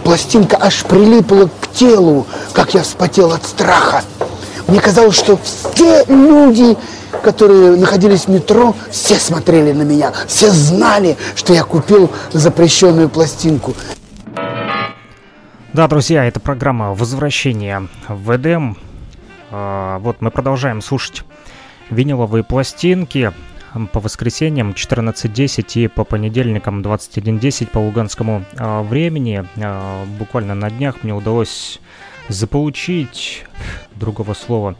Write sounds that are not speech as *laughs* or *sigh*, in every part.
пластинка аж прилипла к телу, как я вспотел от страха. Мне казалось, что все люди, которые находились в метро, все смотрели на меня, все знали, что я купил запрещенную пластинку. Да, друзья, это программа «Возвращение в Эдем». А, вот мы продолжаем слушать виниловые пластинки по воскресеньям 14.10 и по понедельникам 21.10 по луганскому э, времени. Э, буквально на днях мне удалось заполучить, другого слова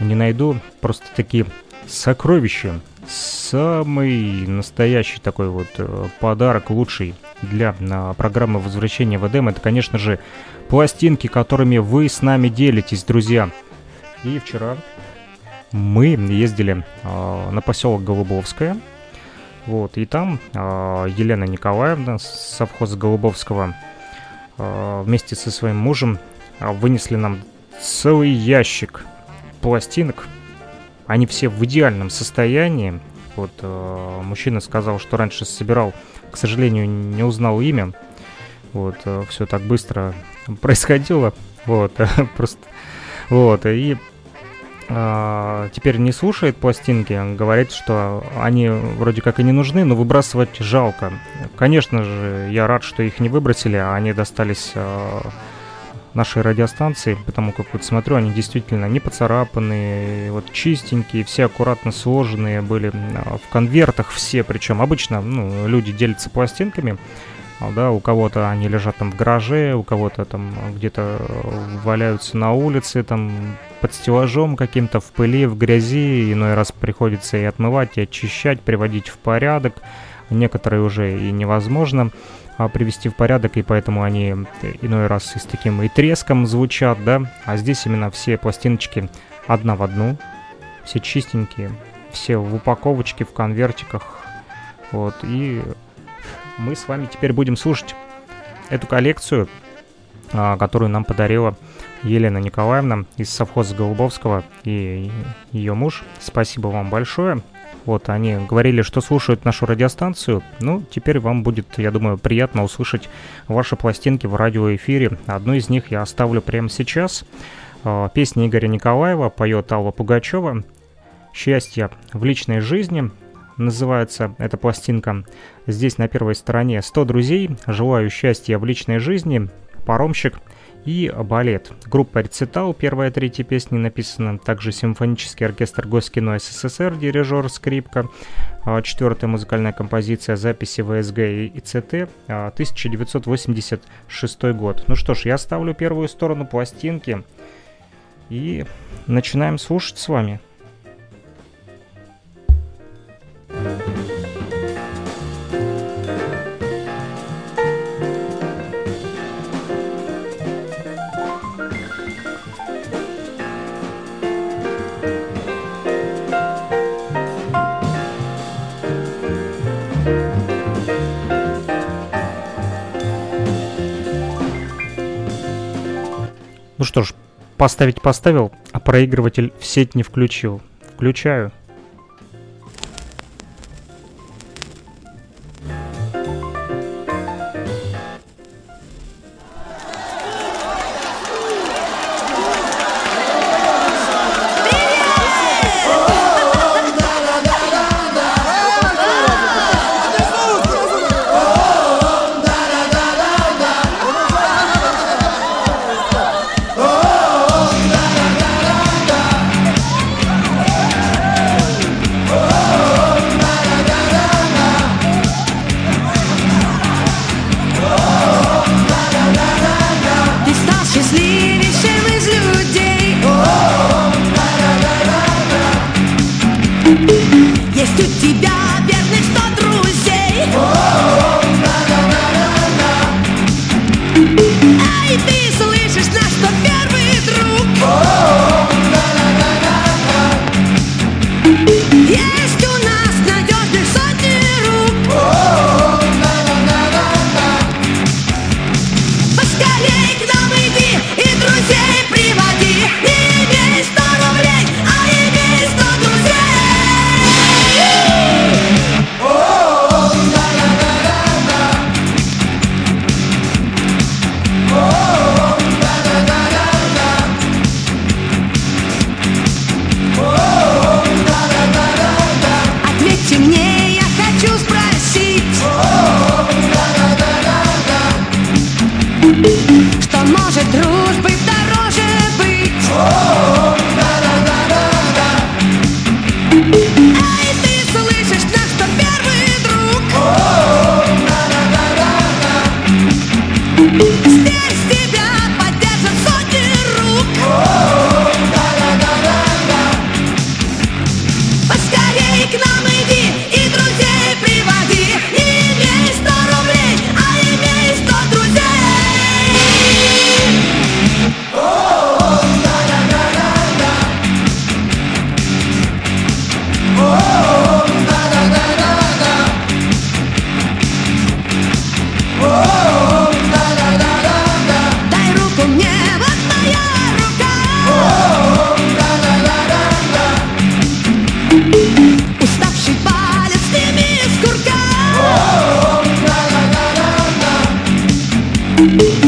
не найду, просто такие сокровища. Самый настоящий такой вот э, подарок, лучший для э, программы возвращения в Эдем, это, конечно же, пластинки, которыми вы с нами делитесь, друзья. И вчера мы ездили э, на поселок Голубовское. Вот, и там э, Елена Николаевна с совхоза Голубовского э, вместе со своим мужем вынесли нам целый ящик пластинок. Они все в идеальном состоянии. Вот э, мужчина сказал, что раньше собирал, к сожалению, не узнал имя. Вот, э, все так быстро *laughs* происходило. Вот, *laughs* просто. Вот, и теперь не слушает пластинки, говорит, что они вроде как и не нужны, но выбрасывать жалко. Конечно же, я рад, что их не выбросили, а они достались э, нашей радиостанции, потому как вот смотрю, они действительно не поцарапанные, вот чистенькие, все аккуратно сложенные были в конвертах все, причем обычно ну, люди делятся пластинками, а, да, у кого-то они лежат там в гараже, у кого-то там где-то валяются на улице, там под стеллажом каким-то в пыли, в грязи, иной раз приходится и отмывать, и очищать, приводить в порядок, некоторые уже и невозможно а, привести в порядок, и поэтому они иной раз и с таким и треском звучат, да, а здесь именно все пластиночки одна в одну, все чистенькие, все в упаковочке, в конвертиках, вот, и мы с вами теперь будем слушать эту коллекцию, а, которую нам подарила Елена Николаевна из совхоза Голубовского и ее муж. Спасибо вам большое. Вот, они говорили, что слушают нашу радиостанцию. Ну, теперь вам будет, я думаю, приятно услышать ваши пластинки в радиоэфире. Одну из них я оставлю прямо сейчас. А, песня Игоря Николаева поет Алла Пугачева. «Счастье в личной жизни» называется эта пластинка. Здесь на первой стороне 100 друзей, желаю счастья в личной жизни, паромщик и балет. Группа «Рецитал», первая третья песни написана, также симфонический оркестр Госкино СССР, дирижер скрипка, а, четвертая музыкальная композиция, записи ВСГ и ЦТ, 1986 год. Ну что ж, я ставлю первую сторону пластинки и начинаем слушать с вами. Ну что ж, поставить поставил, а проигрыватель в сеть не включил. Включаю. На чужой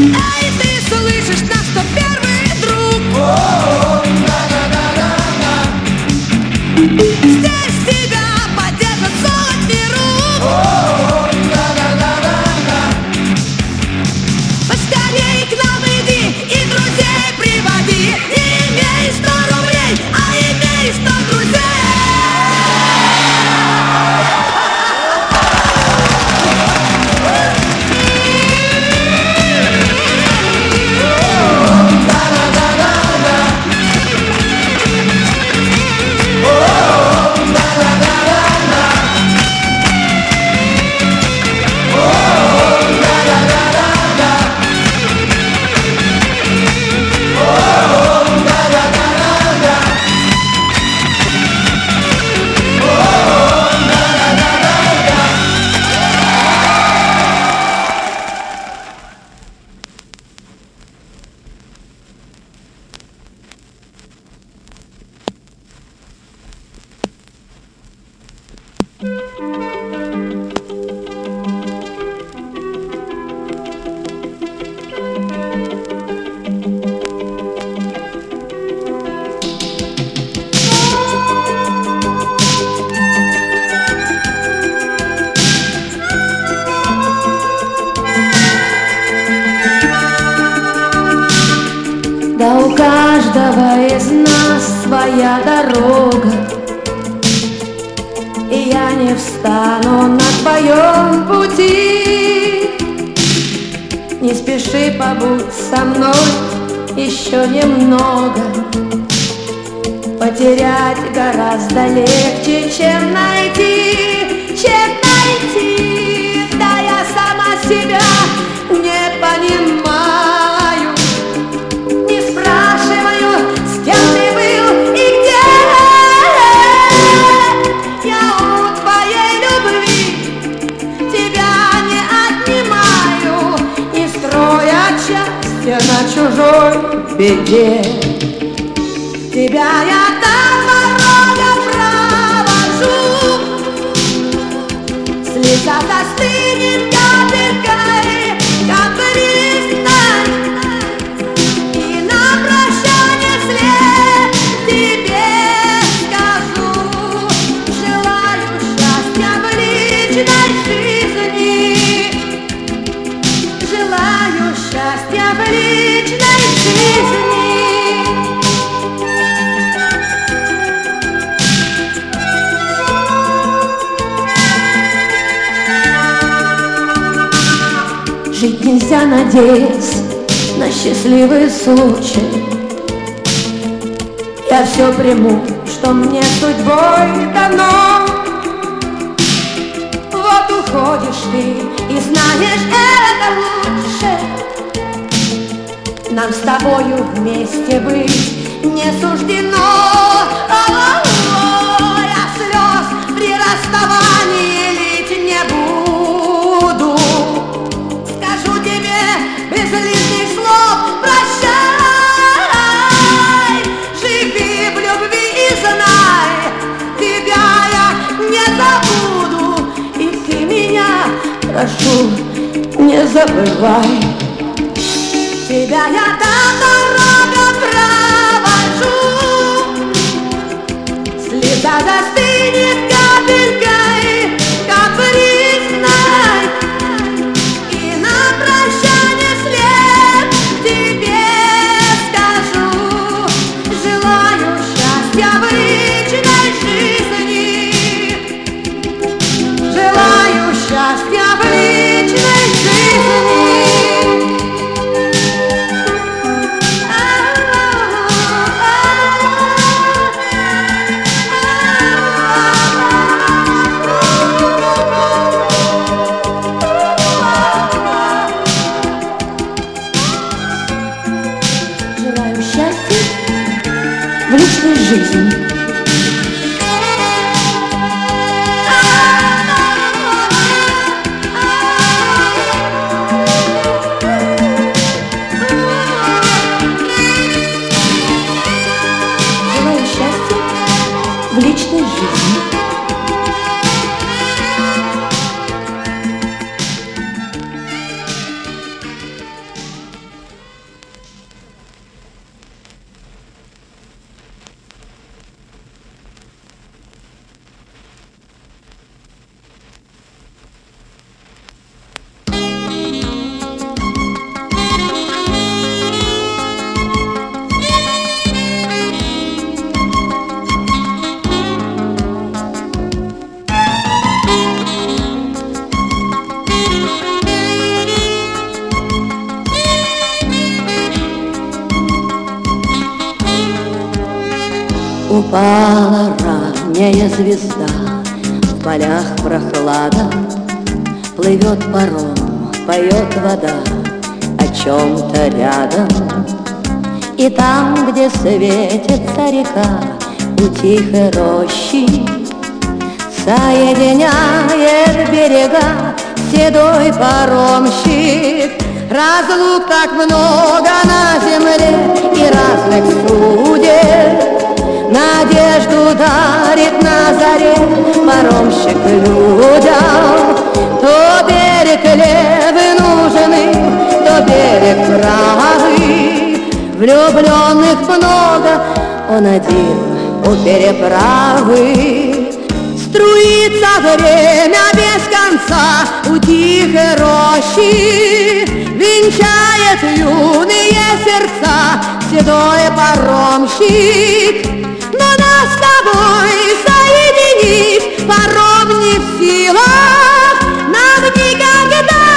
ті гроші венчает юные сердца седой паромщик. Ну, Но нас с тобой соединить паром не в силах, нам никогда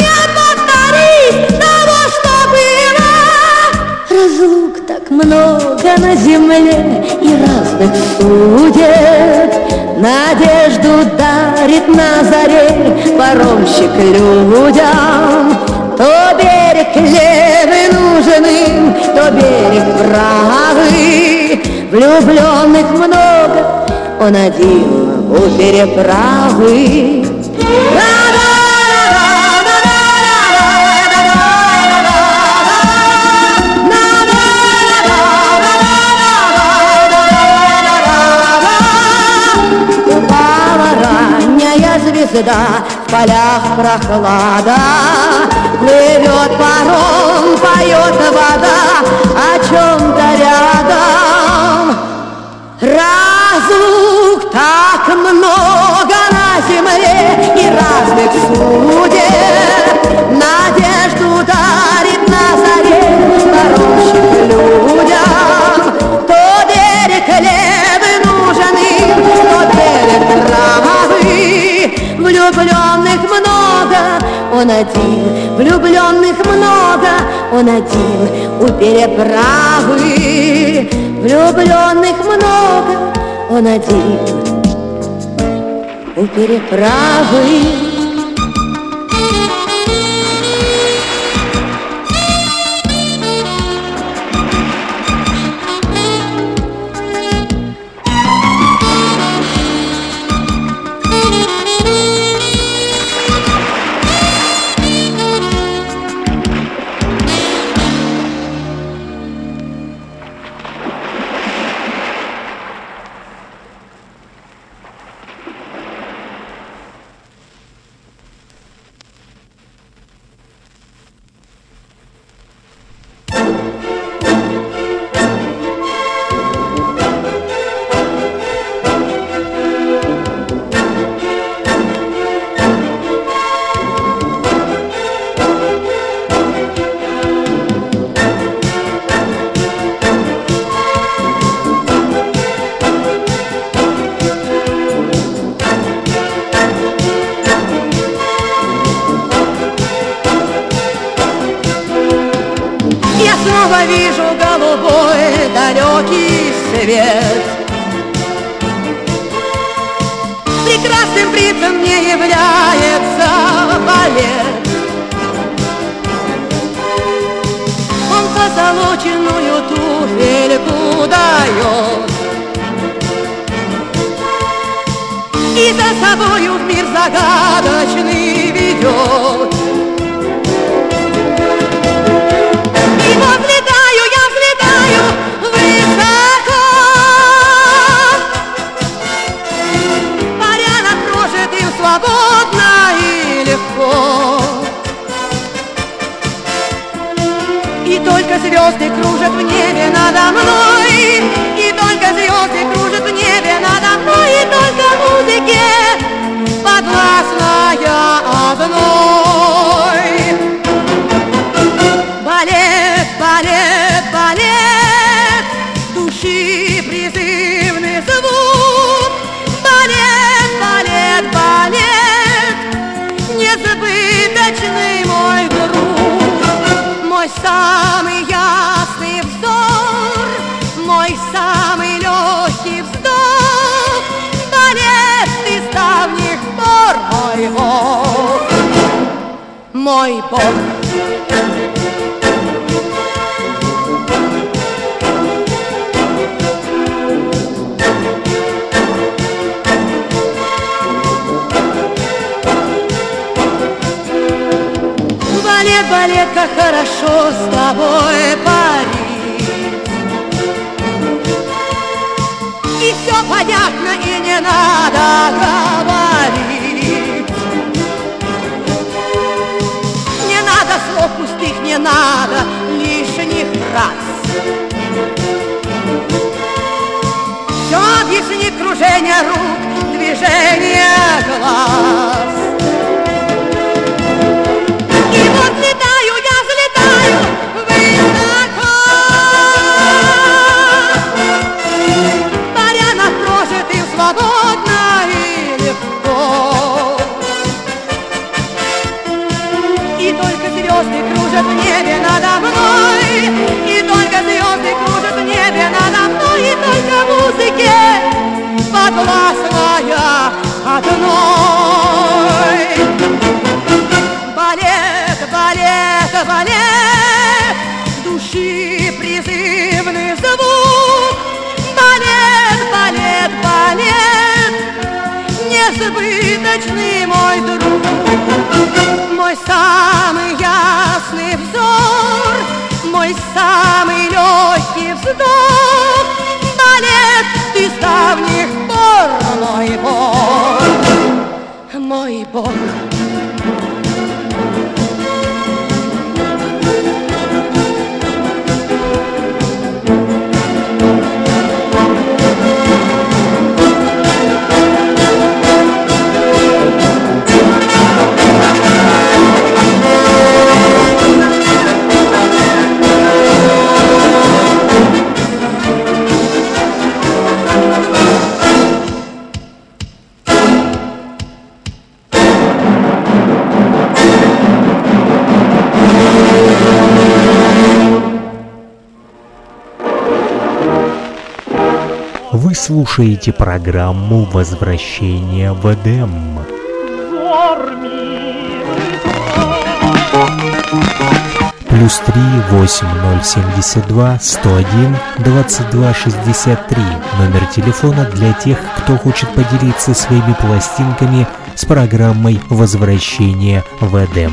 не повторить того, что было. Разлук так много на земле и разных судеб, Надежду дарит на заре паромщик людям. То берег левый нужен им, то берег правый. Влюбленных много, он один у переправы. гнезда, в полях прохлада. Плывет паром, поет вода о чем-то рядом. Разлук так много на земле и разных слов. он один, влюбленных много, он один у переправы. Влюбленных много, он один у переправы. Слушаете программу «Возвращение в Эдем». Плюс три восемь ноль семьдесят два сто один двадцать два шестьдесят три. Номер телефона для тех, кто хочет поделиться своими пластинками с программой «Возвращение в Эдем».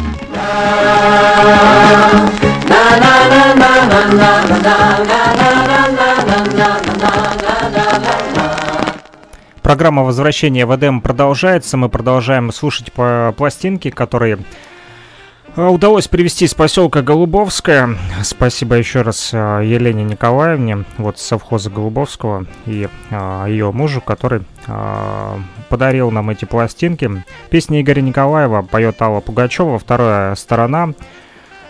Программа возвращения в Эдем продолжается. Мы продолжаем слушать по пластинки, которые э, удалось привести из поселка Голубовская. Спасибо еще раз э, Елене Николаевне, вот совхоза Голубовского и э, ее мужу, который подарил нам эти пластинки. Песня Игоря Николаева поет Алла Пугачева, вторая сторона.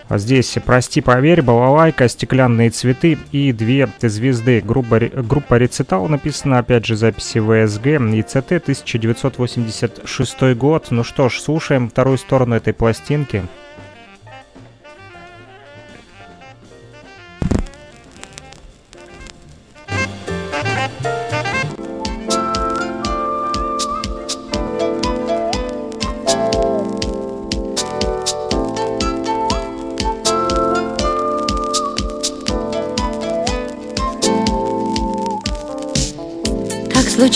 Здесь «Прости, поверь», «Балалайка», «Стеклянные цветы» и две звезды. Группа, группа «Рецитал» написана, опять же, записи ВСГ и ЦТ 1986 год. Ну что ж, слушаем вторую сторону этой пластинки.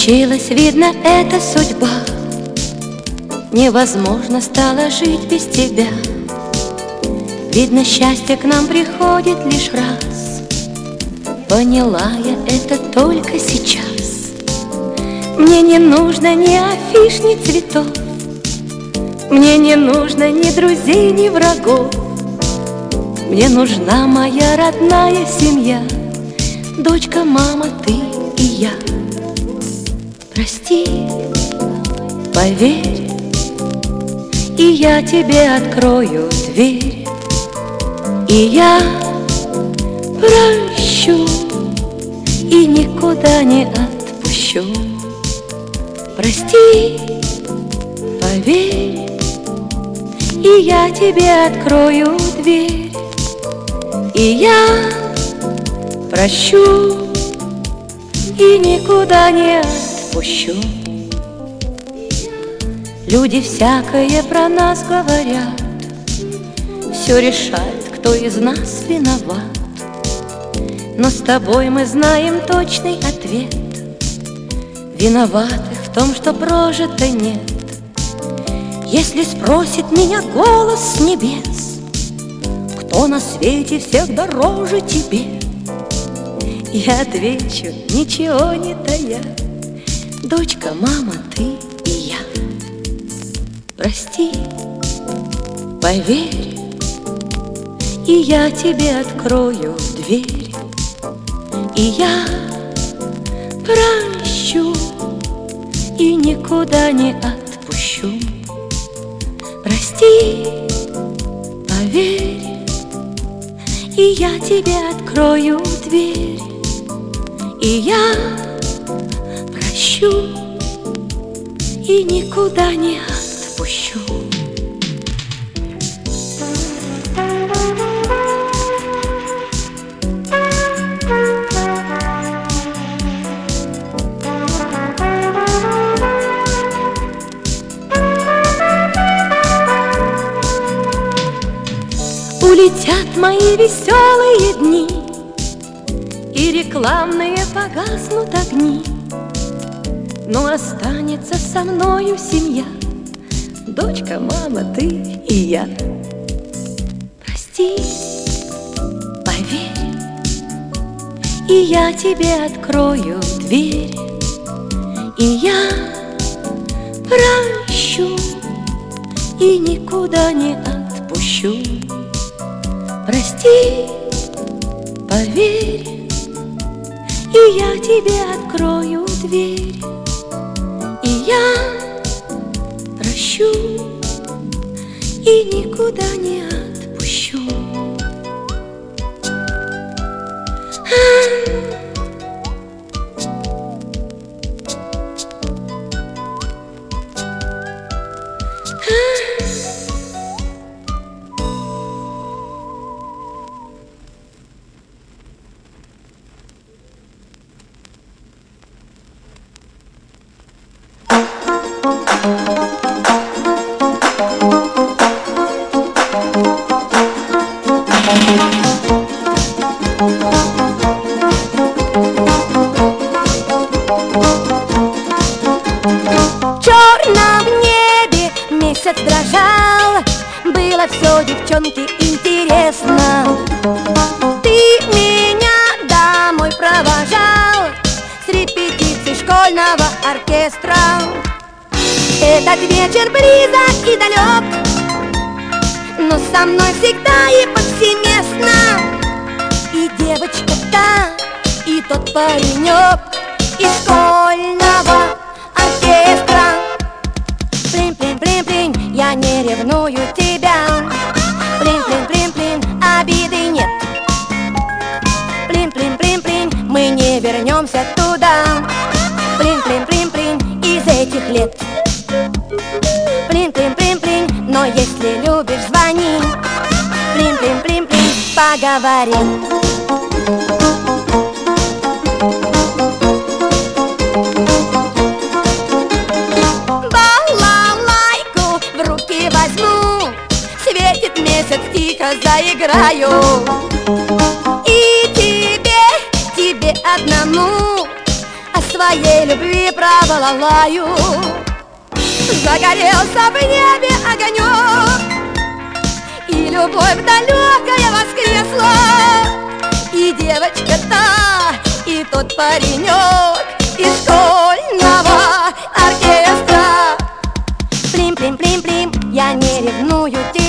Случилось, видно, это судьба. Невозможно стало жить без тебя. Видно, счастье к нам приходит лишь раз. Поняла я это только сейчас. Мне не нужно ни афиш, ни цветов. Мне не нужно ни друзей, ни врагов. Мне нужна моя родная семья. Дочка, мама, ты Прости, поверь, и я тебе открою дверь, и я прощу и никуда не отпущу. Прости, поверь, и я тебе открою дверь, и я прощу и никуда не отпущу отпущу. Люди всякое про нас говорят, Все решает, кто из нас виноват. Но с тобой мы знаем точный ответ. Виноватых в том, что прожито нет. Если спросит меня голос с небес, Кто на свете всех дороже тебе, Я отвечу, ничего не тая. Дочка, мама, ты и я. Прости, поверь И я тебе открою дверь И я прощу И никуда не отпущу. Прости, поверь И я тебе открою дверь И я прощу и никуда не отпущу. Улетят мои веселые дни, И рекламные погаснут огни. Но останется со мною семья. Дочка, мама, ты и я. Прости, поверь И я тебе открою дверь. И я прощу И никуда не отпущу. Прости, поверь и я тебе открою дверь. И я прощу и никуда не отойду. этих лет. Плин-плин-плин-плин, но если любишь, звони. Плин-плин-плин-плин, поговорим Балалайку в руки возьму. Светит месяц, тихо заиграю. любви провололаю Загорелся в небе огонек И любовь далекая воскресла. И девочка та, и тот паренек Из школьного оркестра. Плим-плим-плим-плим, я не ревную тебя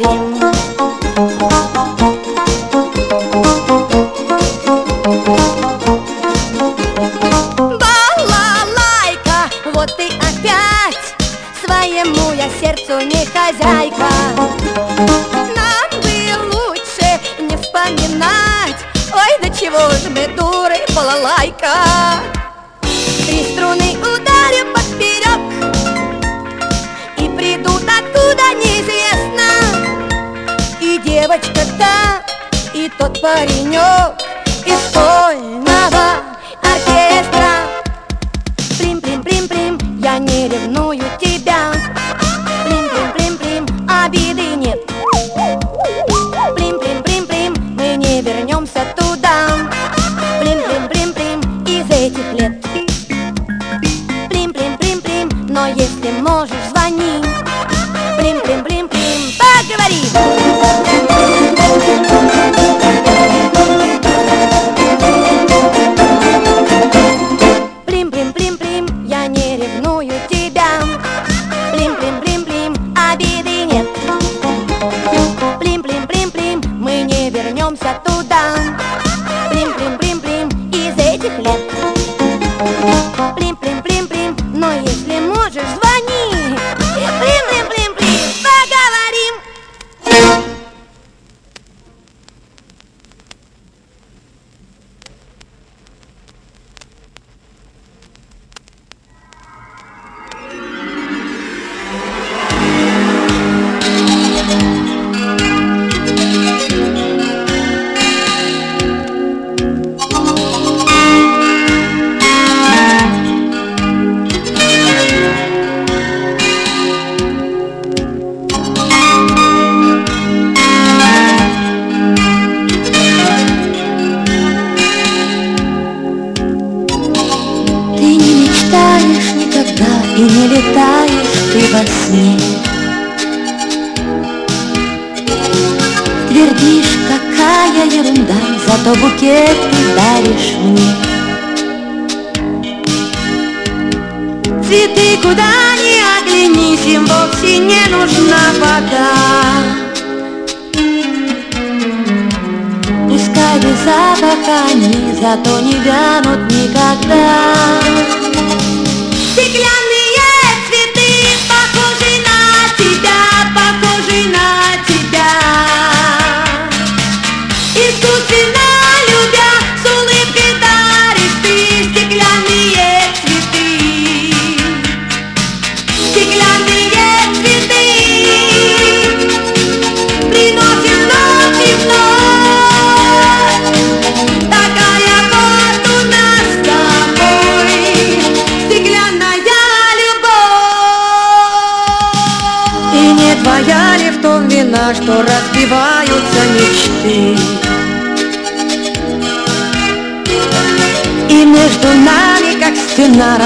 yarim Buddy.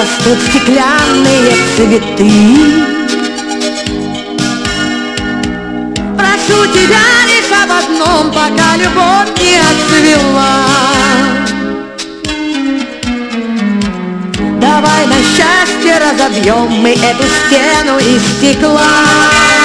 растут стеклянные цветы. Прошу тебя лишь об одном, пока любовь не отцвела. Давай на счастье разобьем мы эту стену из стекла.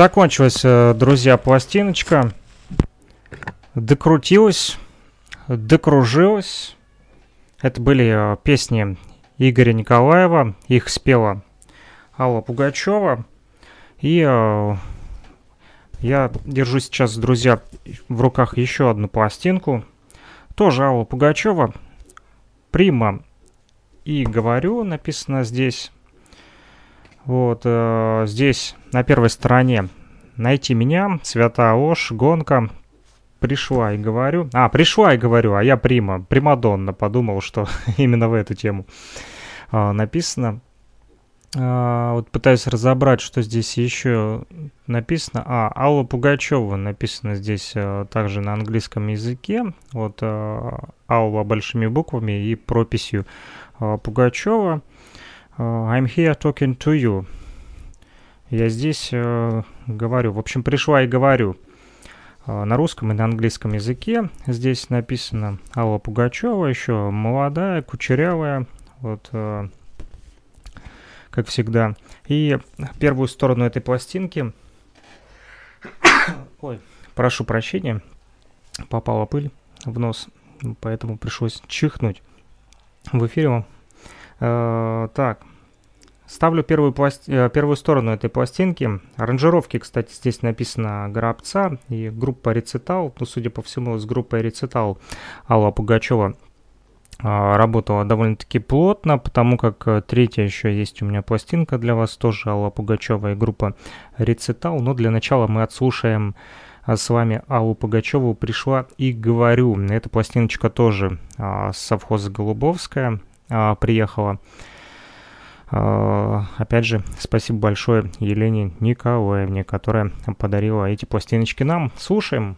Закончилась, э, друзья, пластиночка. Докрутилась, докружилась. Это были э, песни Игоря Николаева. Их спела Алла Пугачева. И э, я держу сейчас, друзья, в руках еще одну пластинку. Тоже Алла Пугачева. Прима и говорю, написано здесь. Вот э, здесь на первой стороне найти меня, Свята Ош, гонка. Пришла и говорю. А, пришла и говорю, а я Прима, Примадонна. Подумал, что *laughs* именно в эту тему э, написано. Э, вот пытаюсь разобрать, что здесь еще написано. А, Алла Пугачева написано здесь э, также на английском языке. Вот э, Алла большими буквами и прописью э, Пугачева. Uh, I'm here talking to you. Я здесь uh, говорю. В общем, пришла и говорю. Uh, на русском и на английском языке. Здесь написано Алла Пугачева, еще молодая, кучерявая. Вот, uh, как всегда. И первую сторону этой пластинки... *coughs* Ой, прошу прощения. Попала пыль в нос, поэтому пришлось чихнуть в эфире. Uh, так, Ставлю первую, пласти... Э, первую сторону этой пластинки. Аранжировки, кстати, здесь написано Горобца и группа Рецитал. Ну, судя по всему, с группой Рецитал Алла Пугачева а, работала довольно-таки плотно, потому как э, третья еще есть у меня пластинка для вас, тоже Алла Пугачева и группа Рецитал. Но для начала мы отслушаем а, с вами Аллу Пугачеву «Пришла и говорю». Эта пластиночка тоже а, совхоза Голубовская приехала. А, опять же, спасибо большое Елене Николаевне, которая подарила эти пластиночки нам. Слушаем.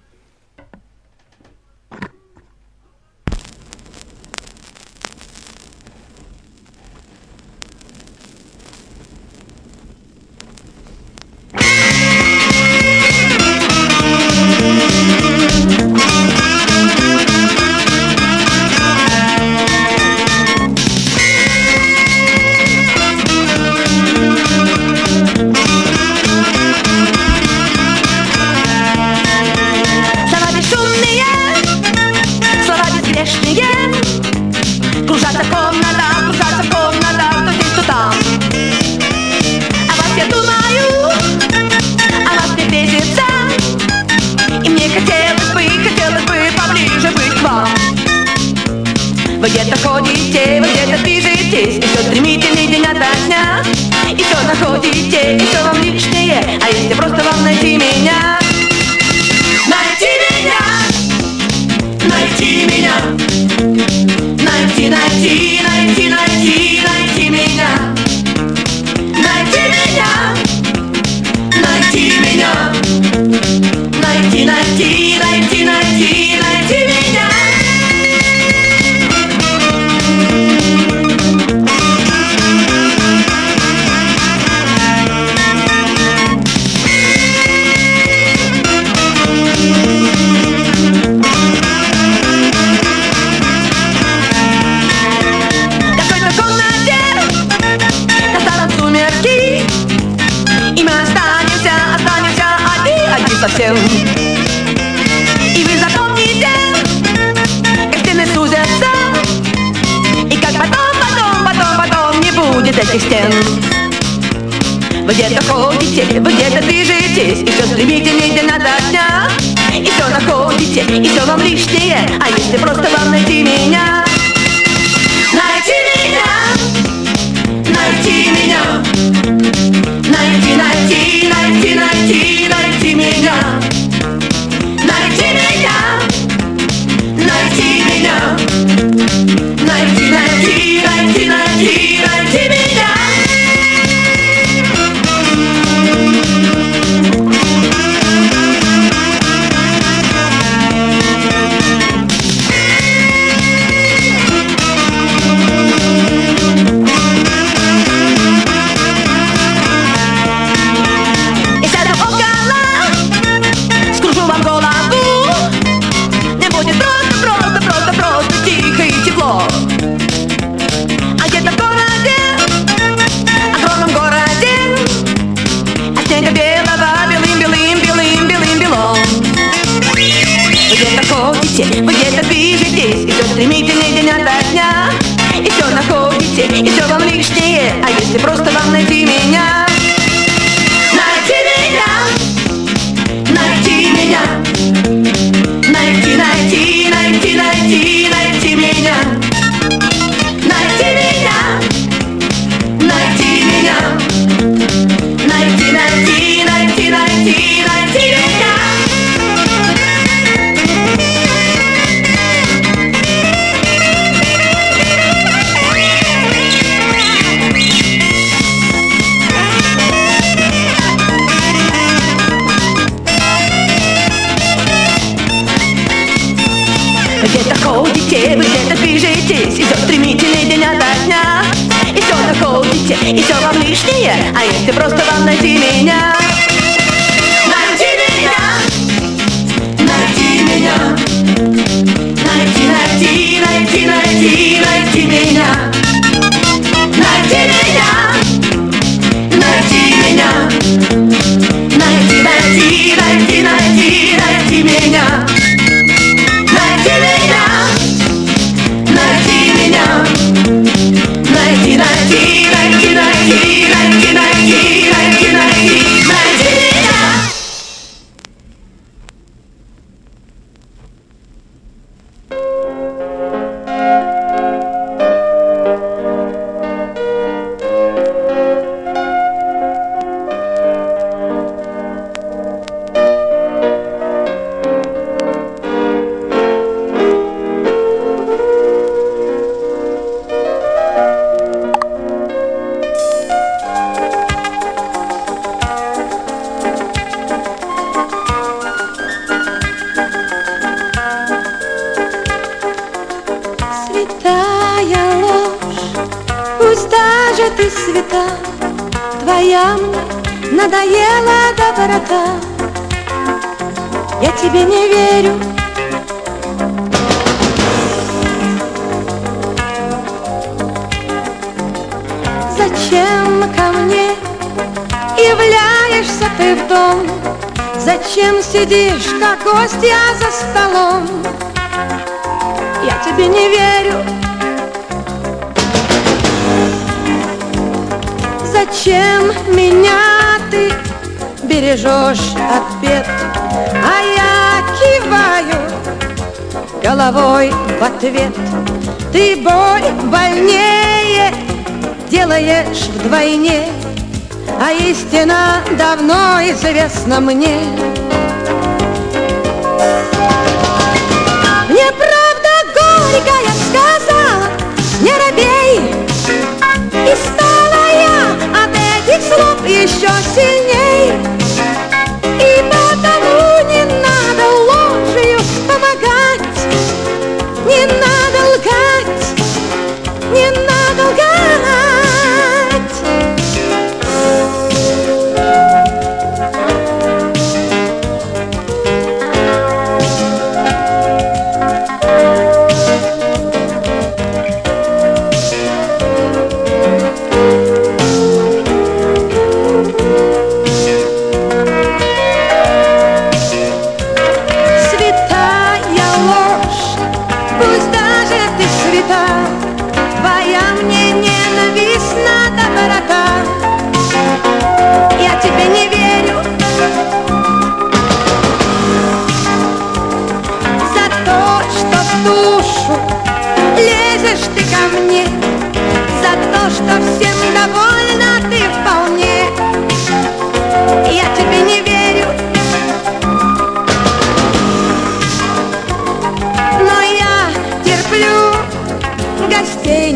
ясно мне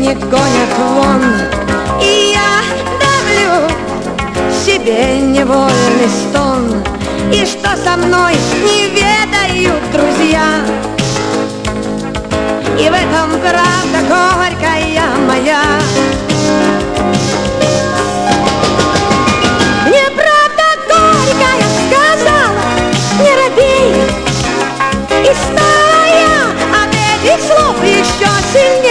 не гонят вон. И я давлю себе невольный стон. И что со мной не ведают друзья? И в этом правда горькая моя. И стала я от этих слов еще сильней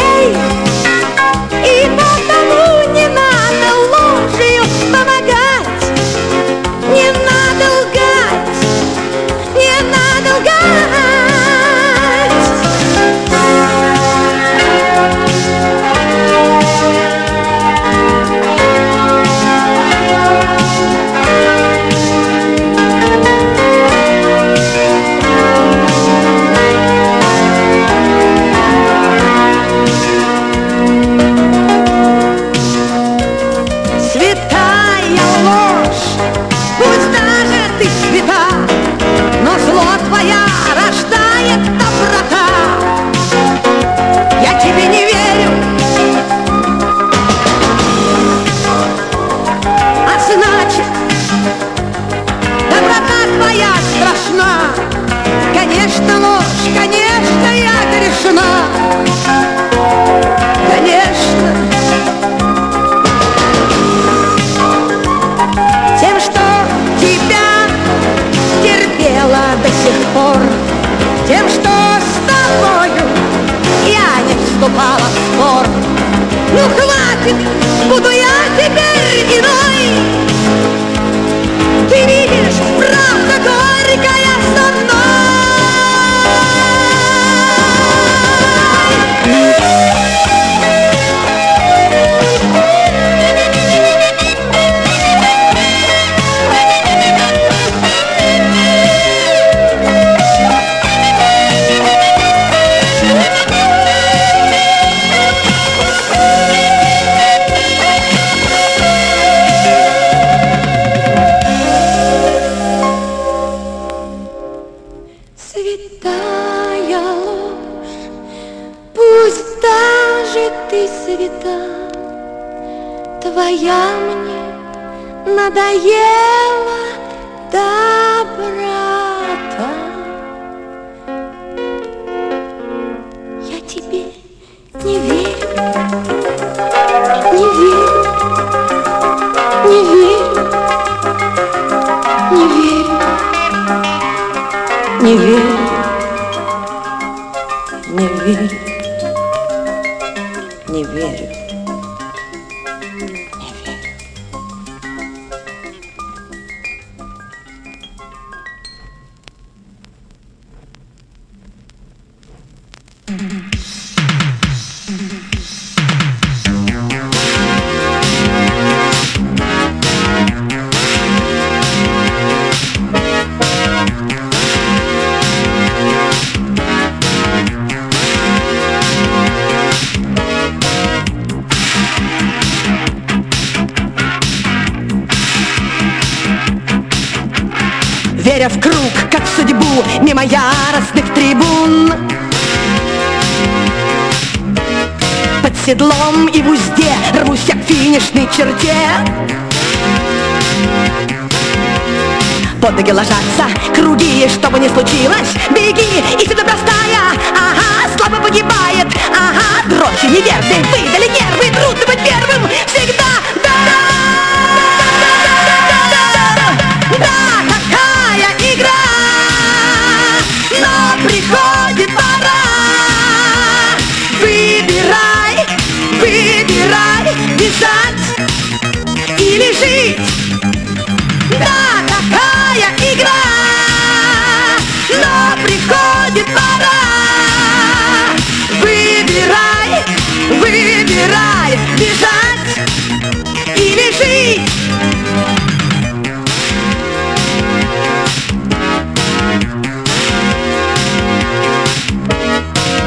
вступала в спор. Ну хватит, буду я теперь иной Ты видишь, правда седлом и в узде рвусь я к финишной черте Под ноги ложатся круги, что бы ни случилось Беги, и всегда простая, ага, слабо погибает Ага, дрожью неверный, выдали нервы, трудно быть первым Всегда, бежать или жить.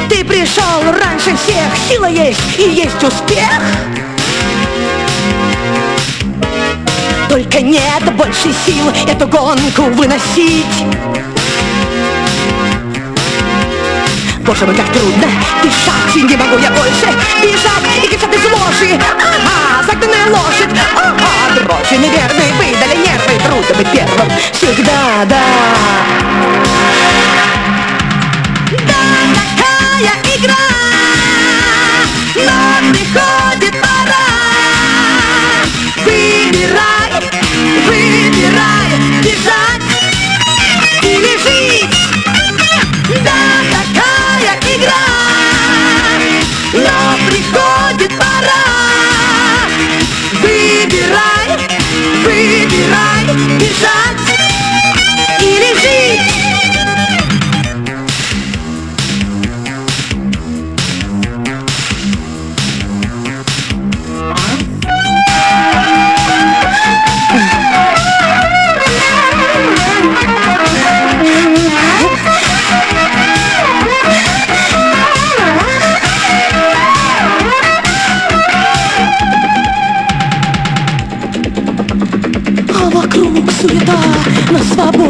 Ты пришел раньше всех, сила есть и есть успех. Только нет больше сил эту гонку выносить. Боже мой, как трудно дышать, не могу я больше бежать и кричать из ложи. Ага, загнанная лошадь, ага, дрожи неверные, выдали нервы, трудно быть первым всегда, да. Да, такая игра, но приходит пора. Выбирай, выбирай, бежать или жить.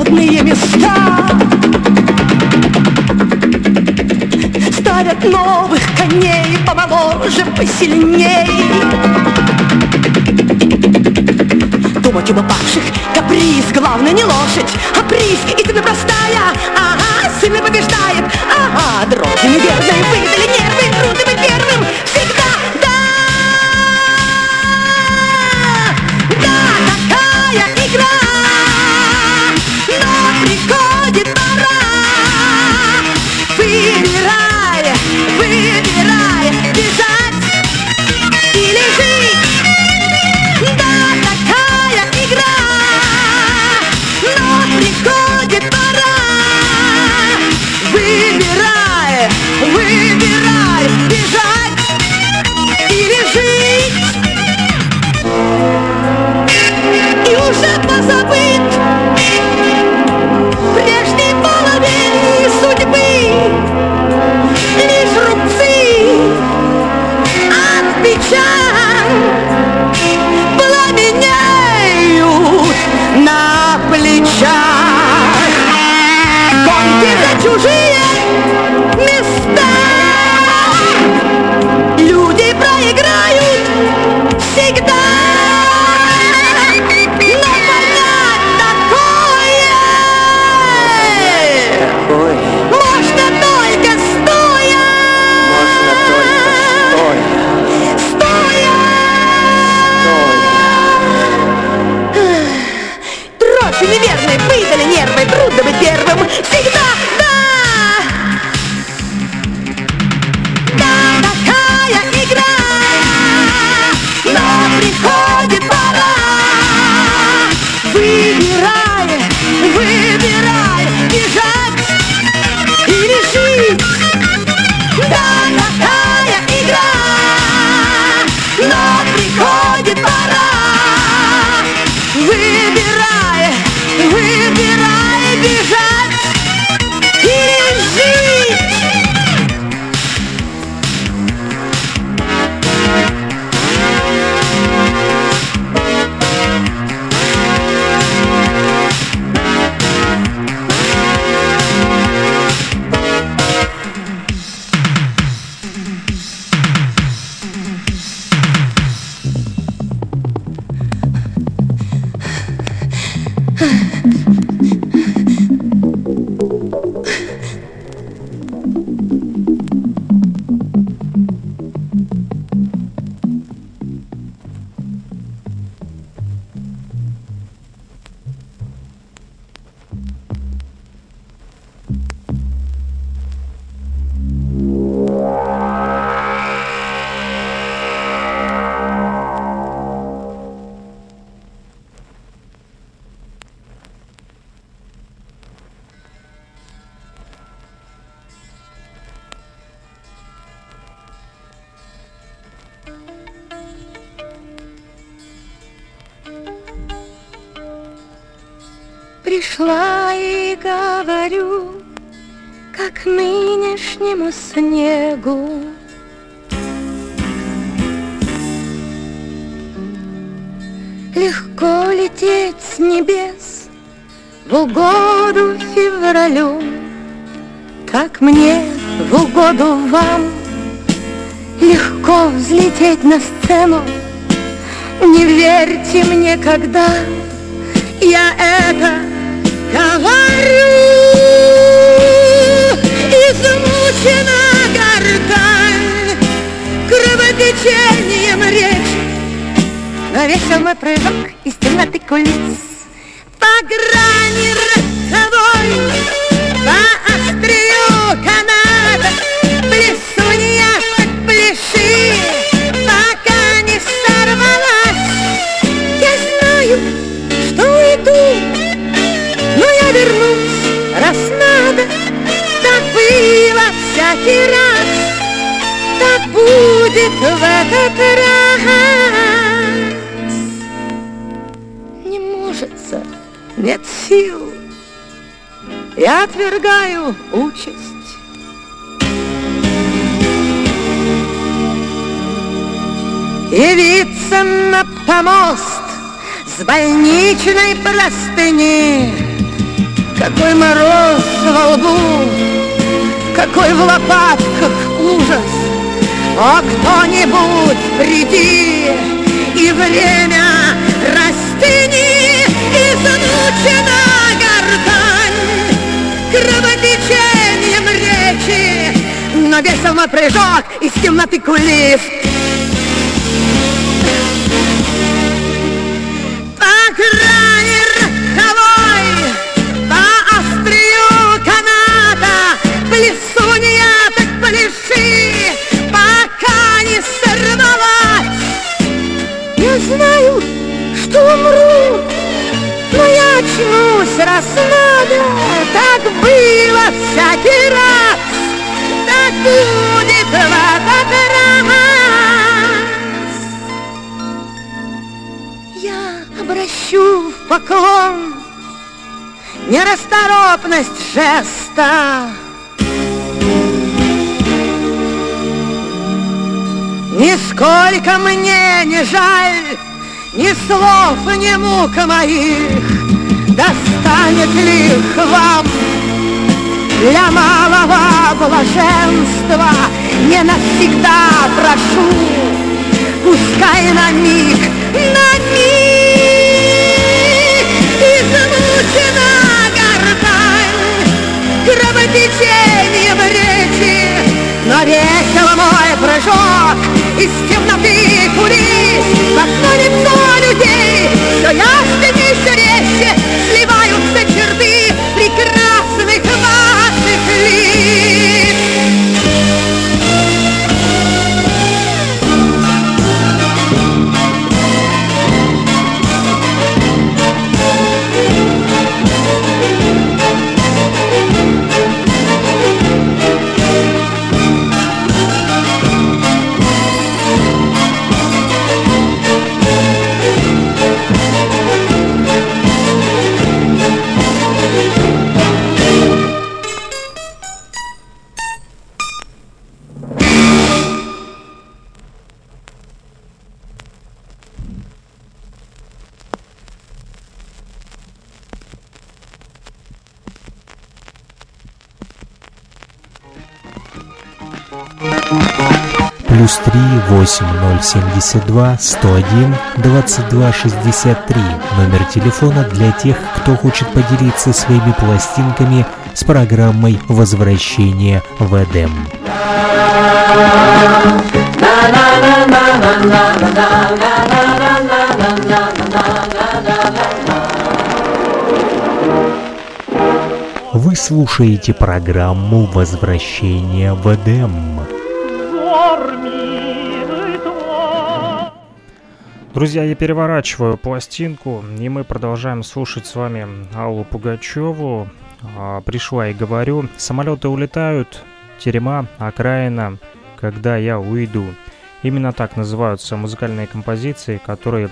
Свободные места. Ставят новых коней помоложе, посильней. Думать об упавших каприз Главное не лошадь, а приз. И тебе простая, ага, сильно побеждает. Ага, дроги неверные выдали нервы Трудно отвергаю участь. Явиться на помост с больничной простыни. Какой мороз во лбу, какой в лопатках ужас. О, кто-нибудь приди и время Но весел мой прыжок из темноты кулис. По грани роковой, по острию каната Плесунья так пляши, пока не сорвалась. Я знаю, что умру, но я очнусь, раз надо. Так было всякий раз, будет в этот раз. Я обращу в поклон Нерасторопность жеста. Нисколько мне не жаль Ни слов, ни мук моих. Достанет ли их вам Для малого блаженства Не навсегда прошу Пускай на миг, на миг Измучена гортань Кровотечением речи Но весел мой прыжок Из темноты кулис В одно лицо людей Все яснее, все резче 072 101 22 63. Номер телефона для тех, кто хочет поделиться своими пластинками с программой возвращения в Эдем». Вы слушаете программу «Возвращение в Эдем» Друзья, я переворачиваю пластинку, и мы продолжаем слушать с вами Аллу Пугачеву. А, Пришла и говорю, самолеты улетают, терема, окраина, когда я уйду. Именно так называются музыкальные композиции, которые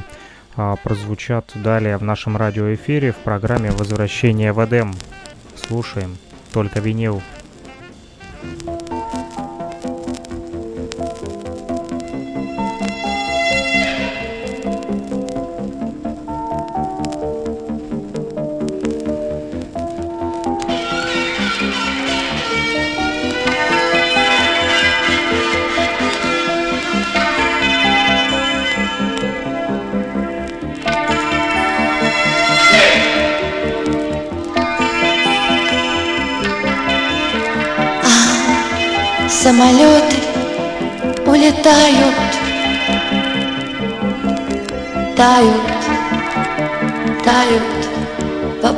а, прозвучат далее в нашем радиоэфире в программе «Возвращение в Эдем». Слушаем, только винил.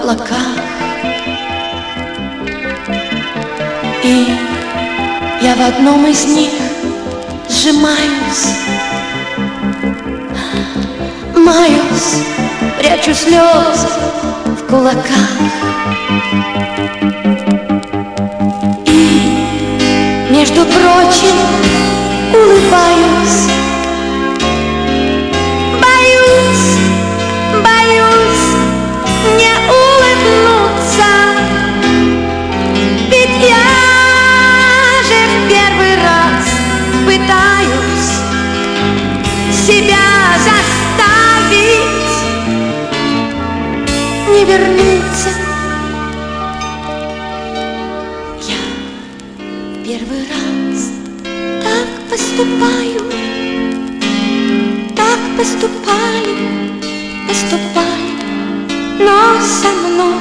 молока И я в одном из них сжимаюсь Маюсь, прячу слезы в кулаках. И, между прочим, улыбаюсь. со мной.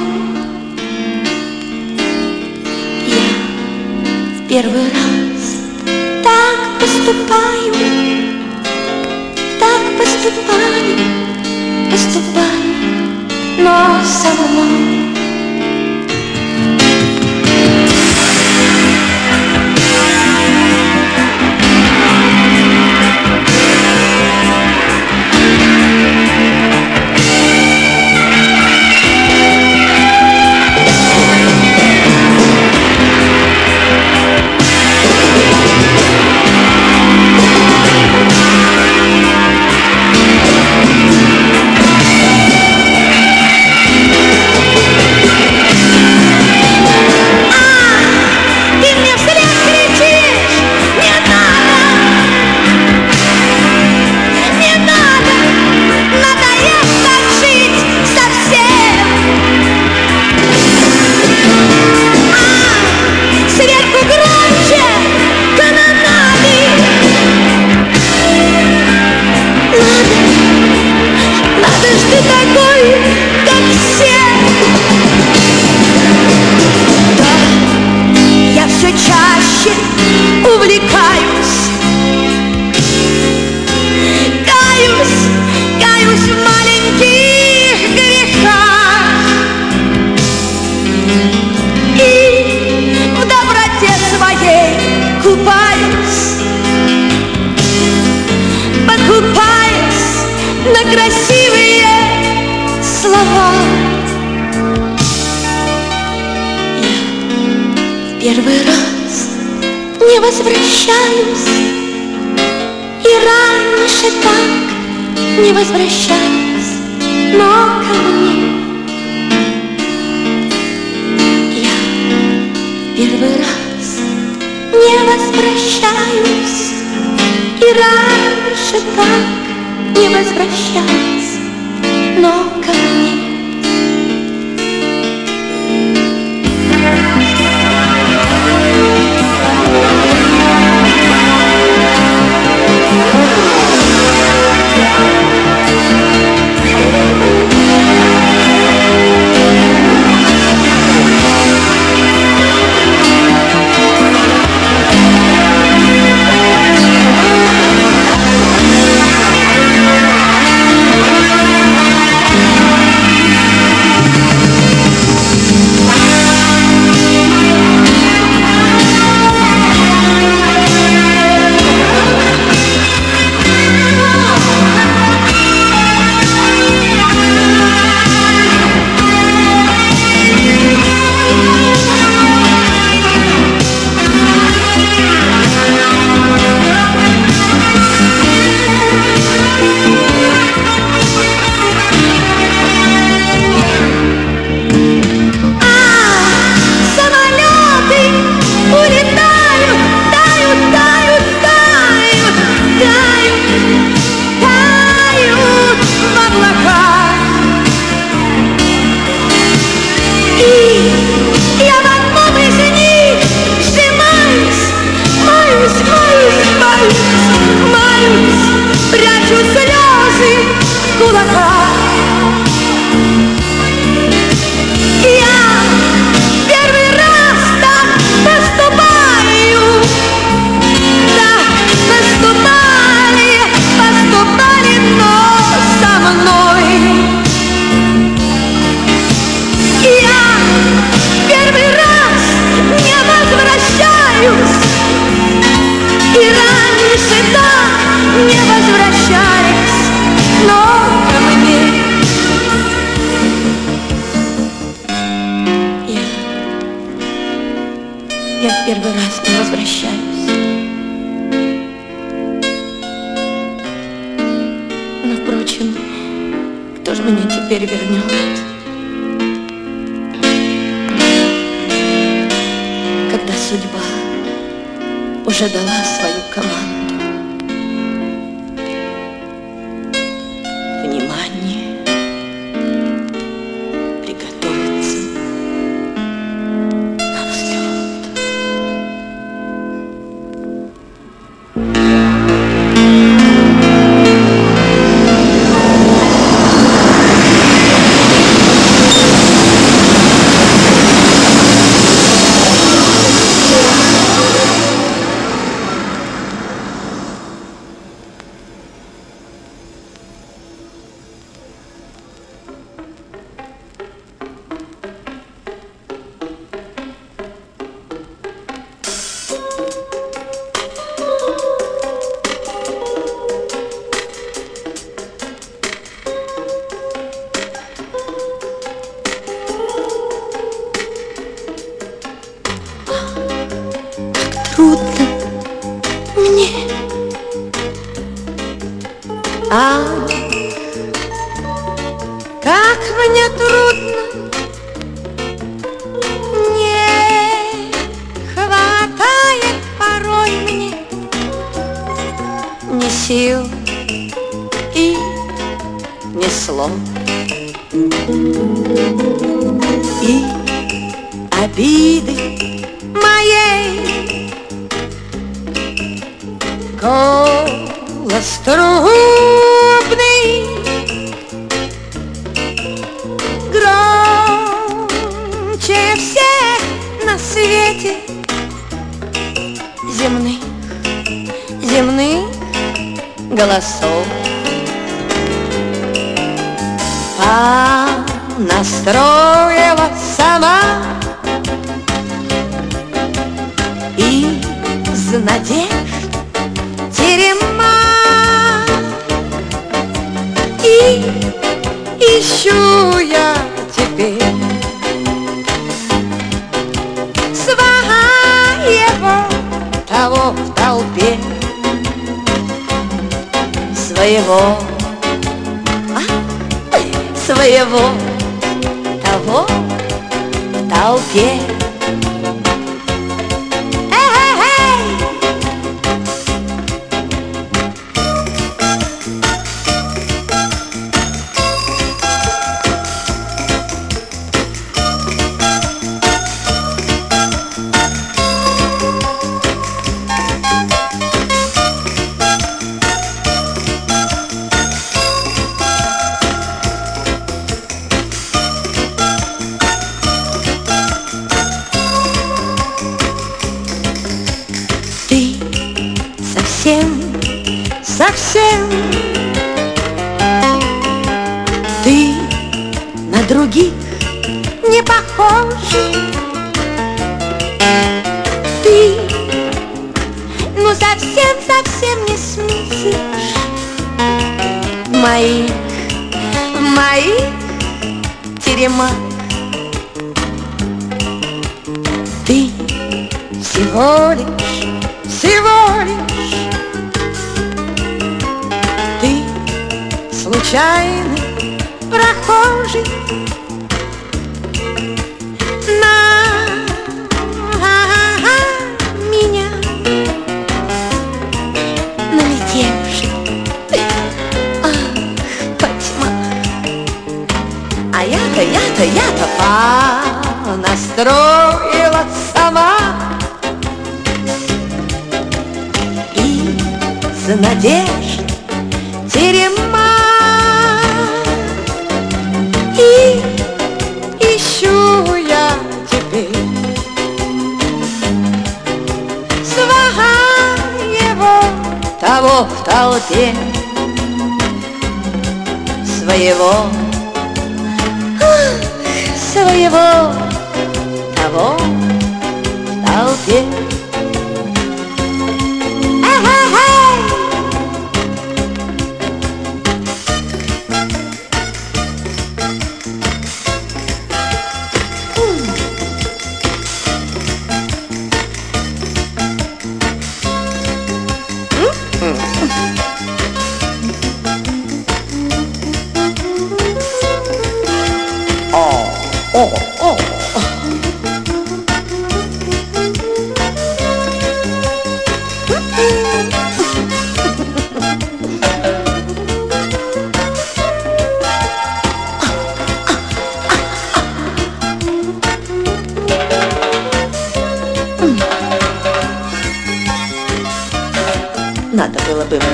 Я в первый раз так поступаю Так поступаю, поступаю, но со мной голос трубный. Громче всех на свете. Земных, земных голосов Понастроила сама. И ищу я теперь Своего того в толпе Своего а? Своего того в толпе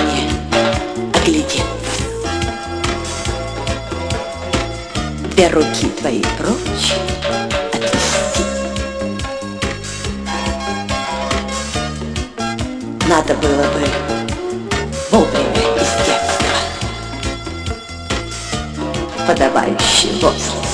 мне оглядеться Две руки твои прочь. Отвести Надо было бы вовремя из детства. Подавающий возраст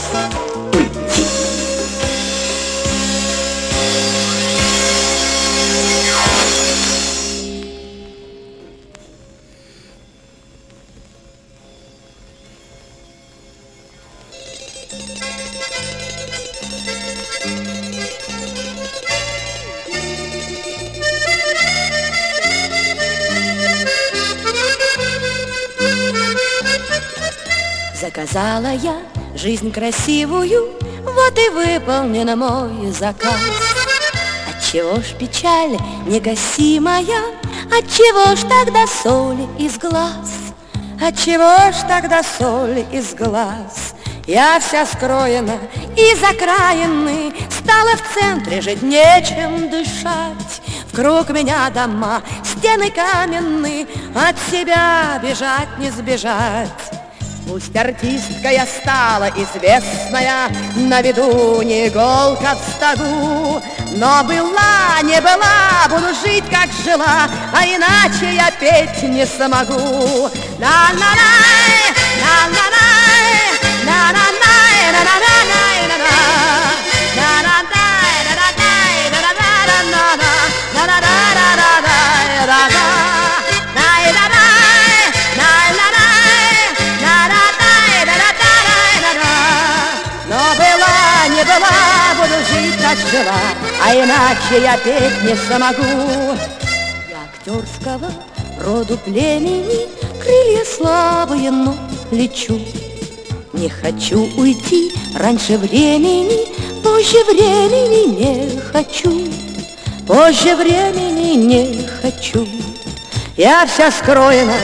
Заказала я жизнь красивую, вот и выполнен мой заказ. Отчего ж печаль негасимая, отчего ж тогда соль из глаз? Отчего ж тогда соль из глаз? Я вся скроена и закраены, Стала в центре жить, нечем дышать. В круг меня дома, стены каменные, От себя бежать не сбежать. Пусть артистка я стала известная, На виду не иголка в стогу, Но была, не была, буду жить, как жила, А иначе я петь не смогу. На-на-най, на-на-най, на-на-най, на-на-най, на-на. На-на-най, как жила, А иначе я петь не смогу. Я актерского роду племени, Крылья слабые, но лечу. Не хочу уйти раньше времени, Позже времени не хочу, Позже времени не хочу. Я вся скроена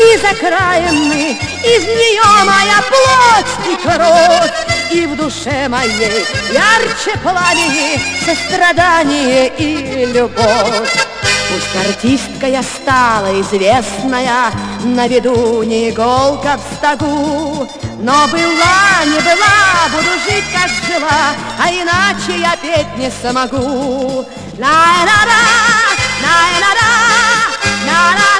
и закраены, Из нее моя плоть и кровь, И в душе моей ярче пламени Сострадание и любовь. Пусть артистка я стала известная, На виду не иголка в стогу, Но была, не была, буду жить, как жила, А иначе я петь не смогу. Ла-ла-ла, ла-ла-ла, ла-ла-ла,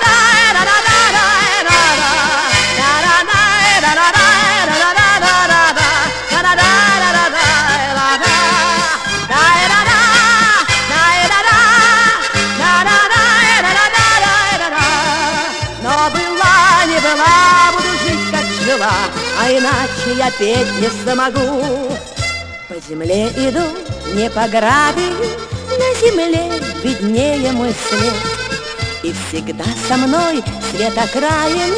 я петь не смогу. По земле иду, не по грабию, На земле виднее мой след. И всегда со мной свет окраины,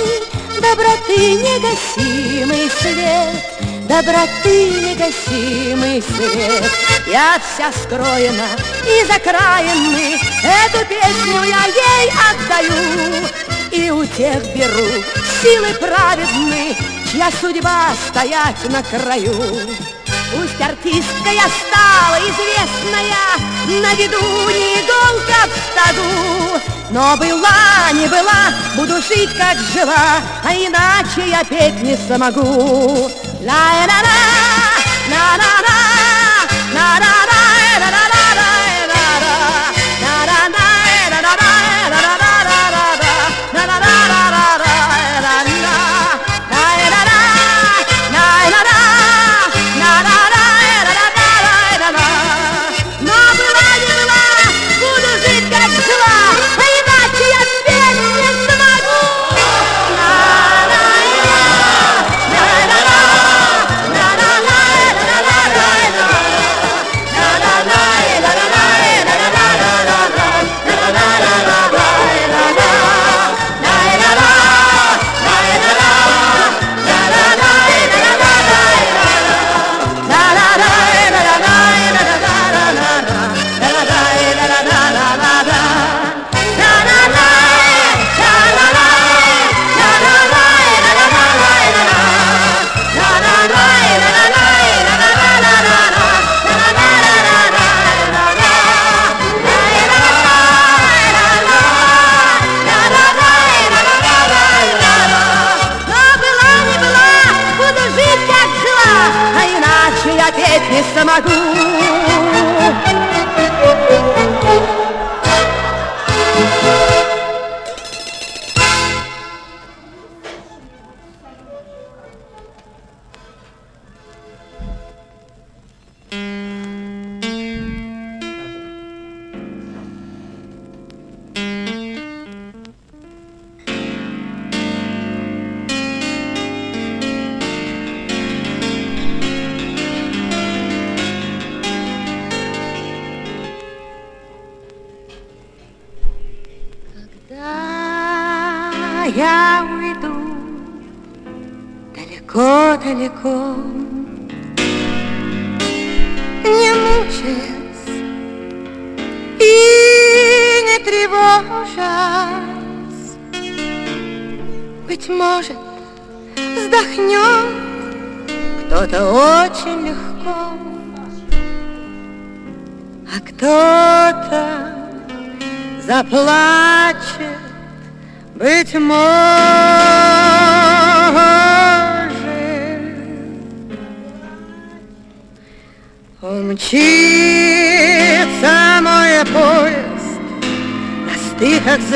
Доброты негасимый свет, Доброты негасимый свет. Я вся скроена и закраены, Эту песню я ей отдаю, И у тех беру силы праведны, Чья судьба стоять на краю. Пусть артистка я стала известная, На виду не в стаду, Но была, не была, буду жить, как жила, А иначе я петь не смогу. Ла-ла-ла,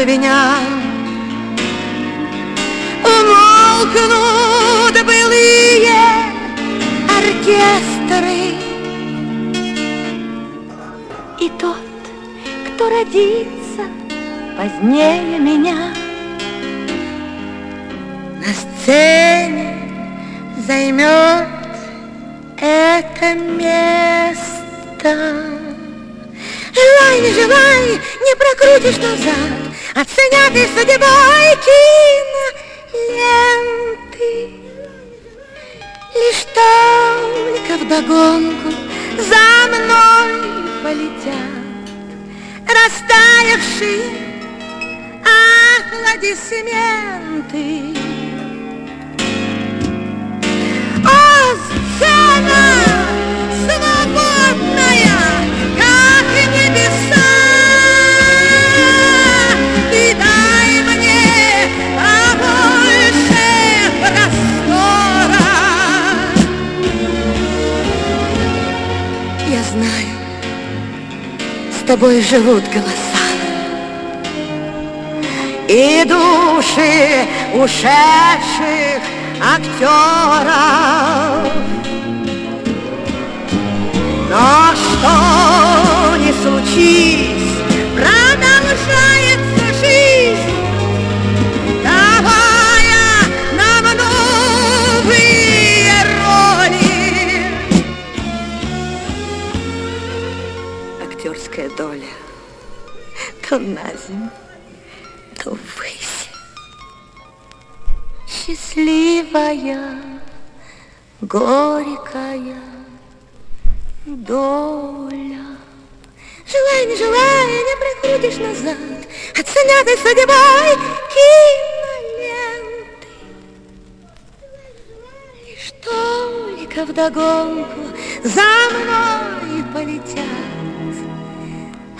мосты как тобой живут голоса и души ушедших актеров. Но что не случись, продолжается то на землю, то ввысь. Счастливая, горькая доля. Желай, не желай, не прокрутишь назад, Оценятой судьбой киноленты. Лишь только вдогонку за мной полетят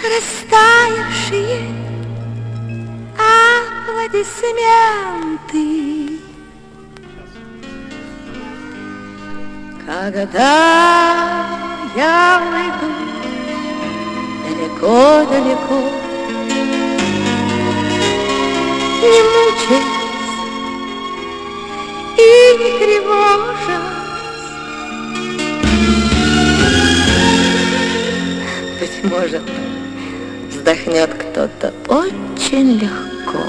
Растаявшие аплодисменты. Когда я уйду далеко-далеко, Не мучаясь и не тревожась, Быть может, вздохнет кто-то очень легко,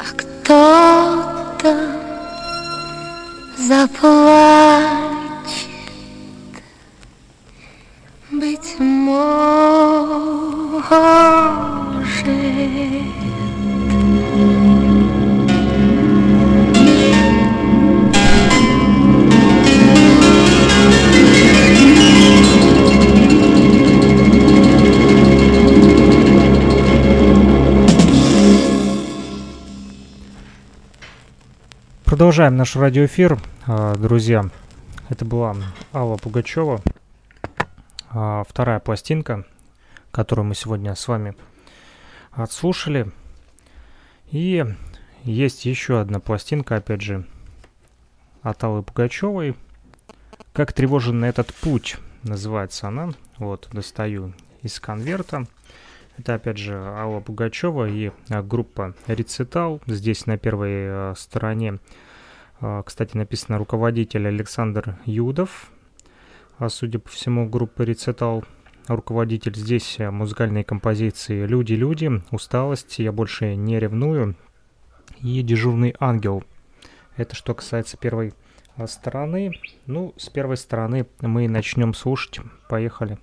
а кто-то заплачет, быть может. Продолжаем наш радиоэфир, а, друзья. Это была Алла Пугачева, а, вторая пластинка, которую мы сегодня с вами отслушали. И есть еще одна пластинка, опять же, от Аллы Пугачевой. «Как тревожен этот путь» называется она. Вот, достаю из конверта. Это опять же Алла Пугачева и группа Рецитал. Здесь на первой а, стороне, кстати, написано руководитель Александр Юдов. А судя по всему, группа Рецитал руководитель. Здесь а, музыкальные композиции «Люди-люди», «Усталость», «Я больше не ревную» и «Дежурный ангел». Это что касается первой а, стороны. Ну, с первой стороны мы начнем слушать. Поехали.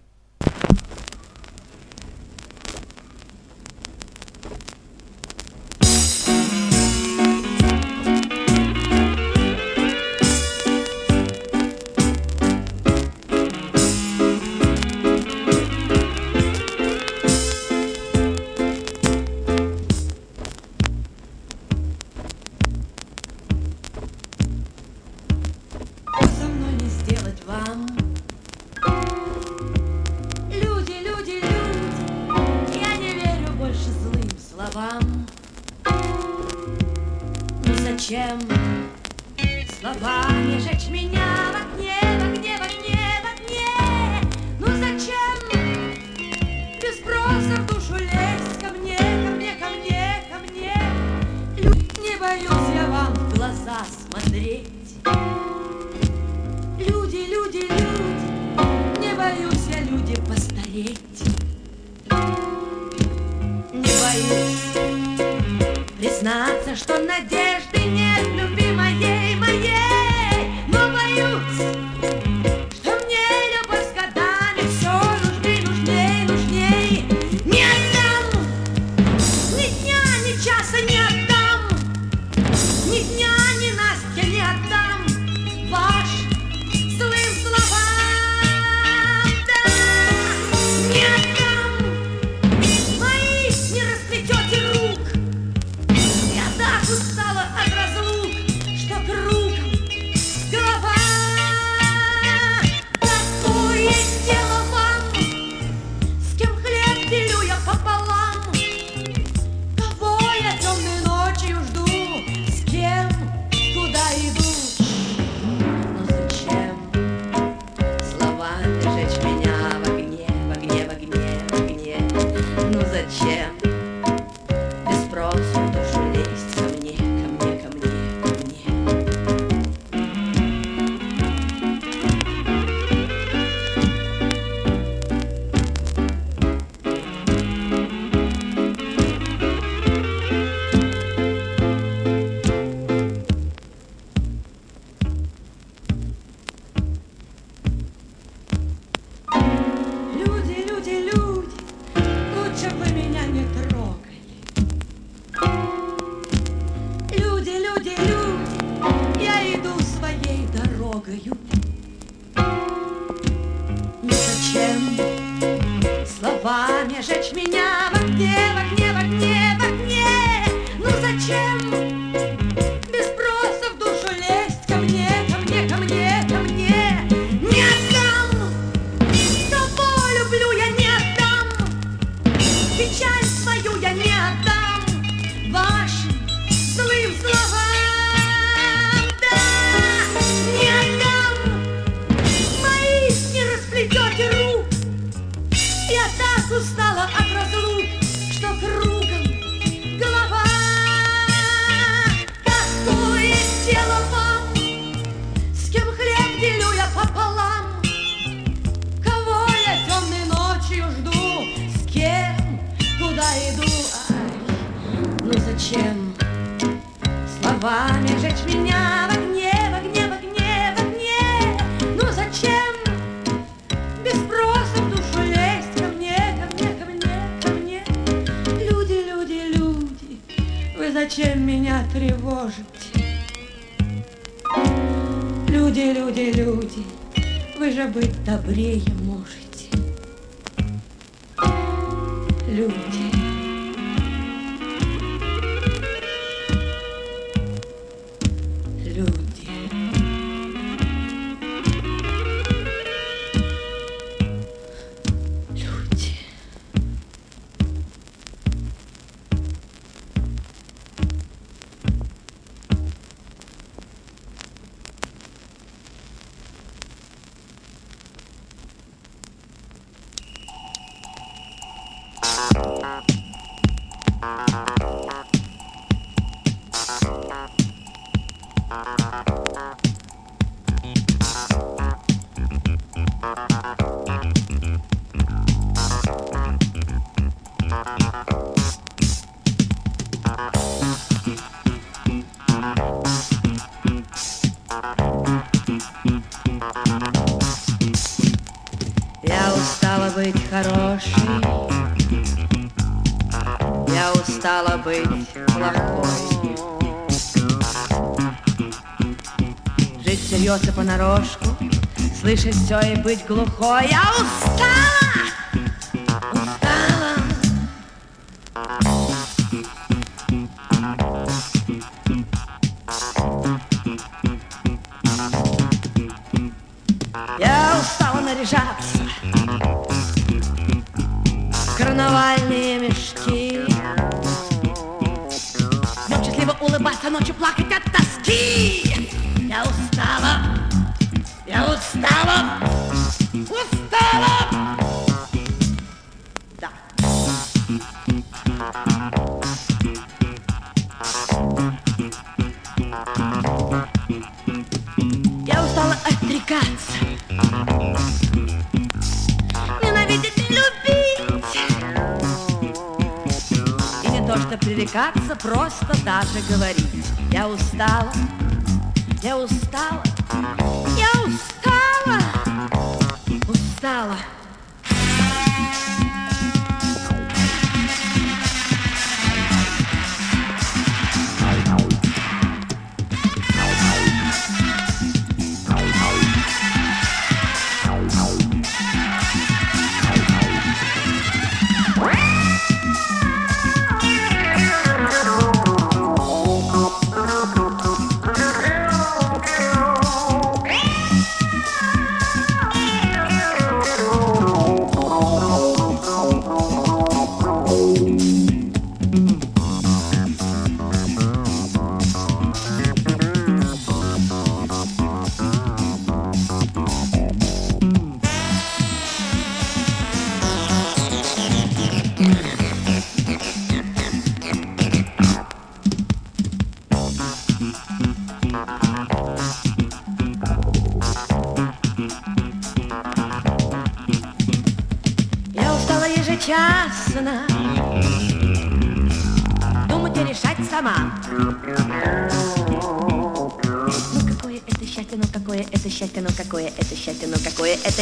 Okay. смеется понарошку, слышит все и быть глухой. Я устала! Я устала, я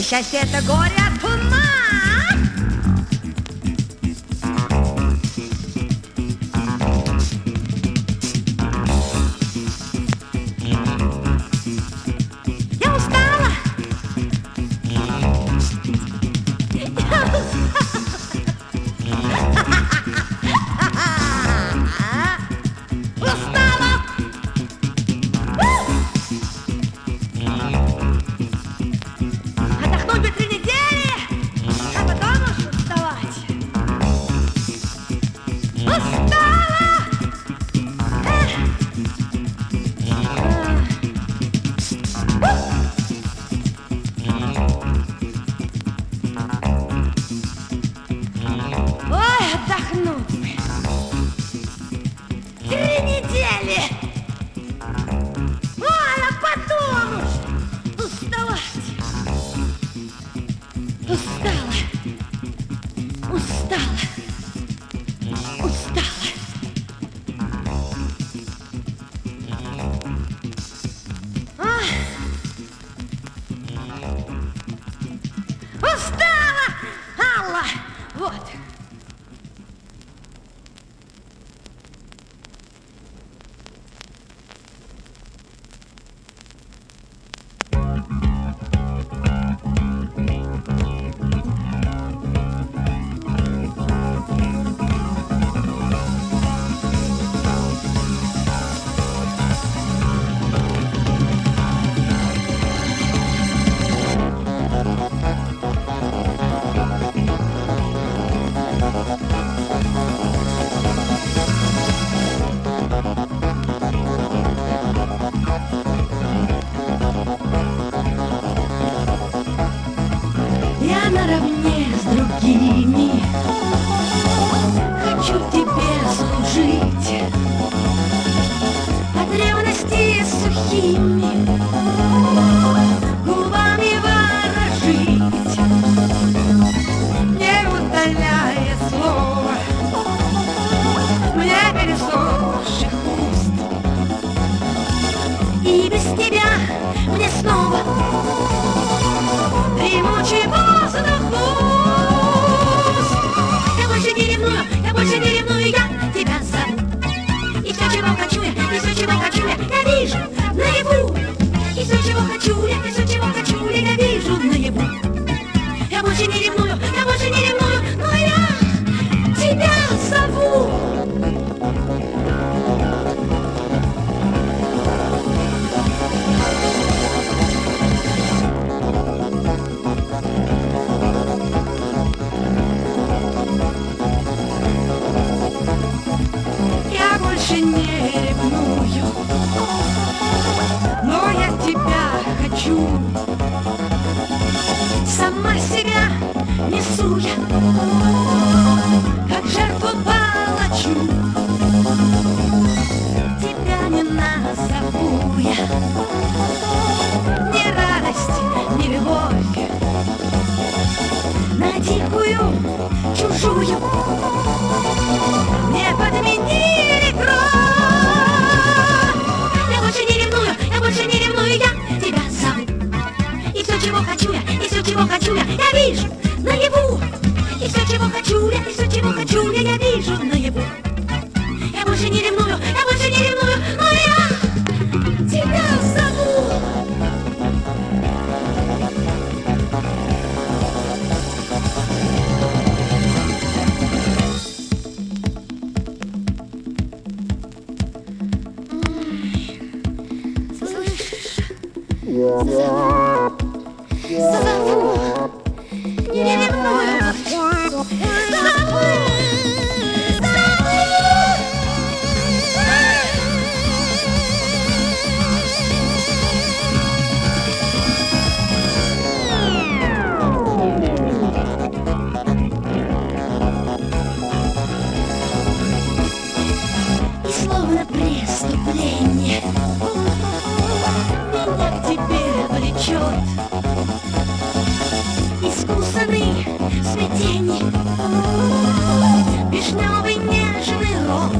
счастье, это горе Устала.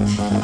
Thank you.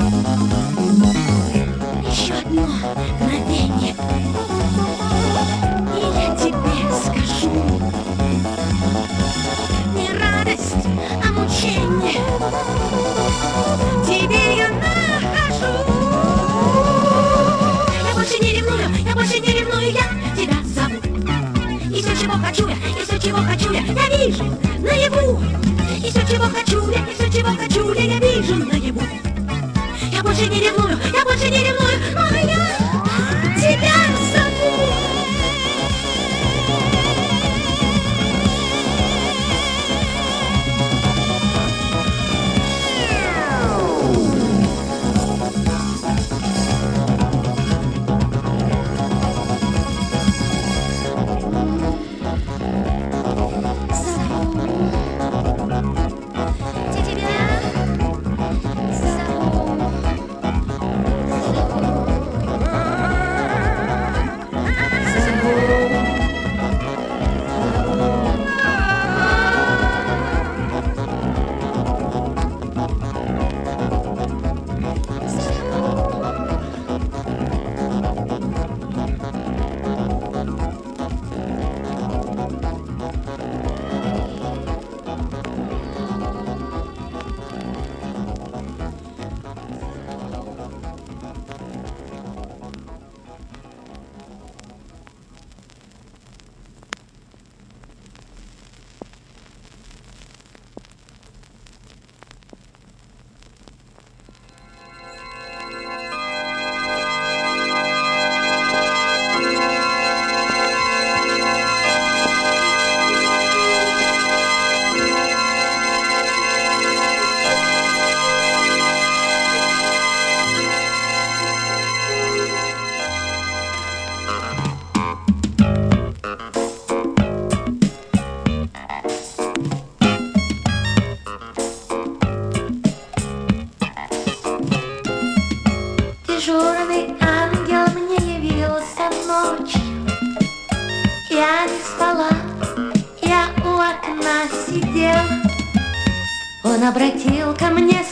Обратил ко мне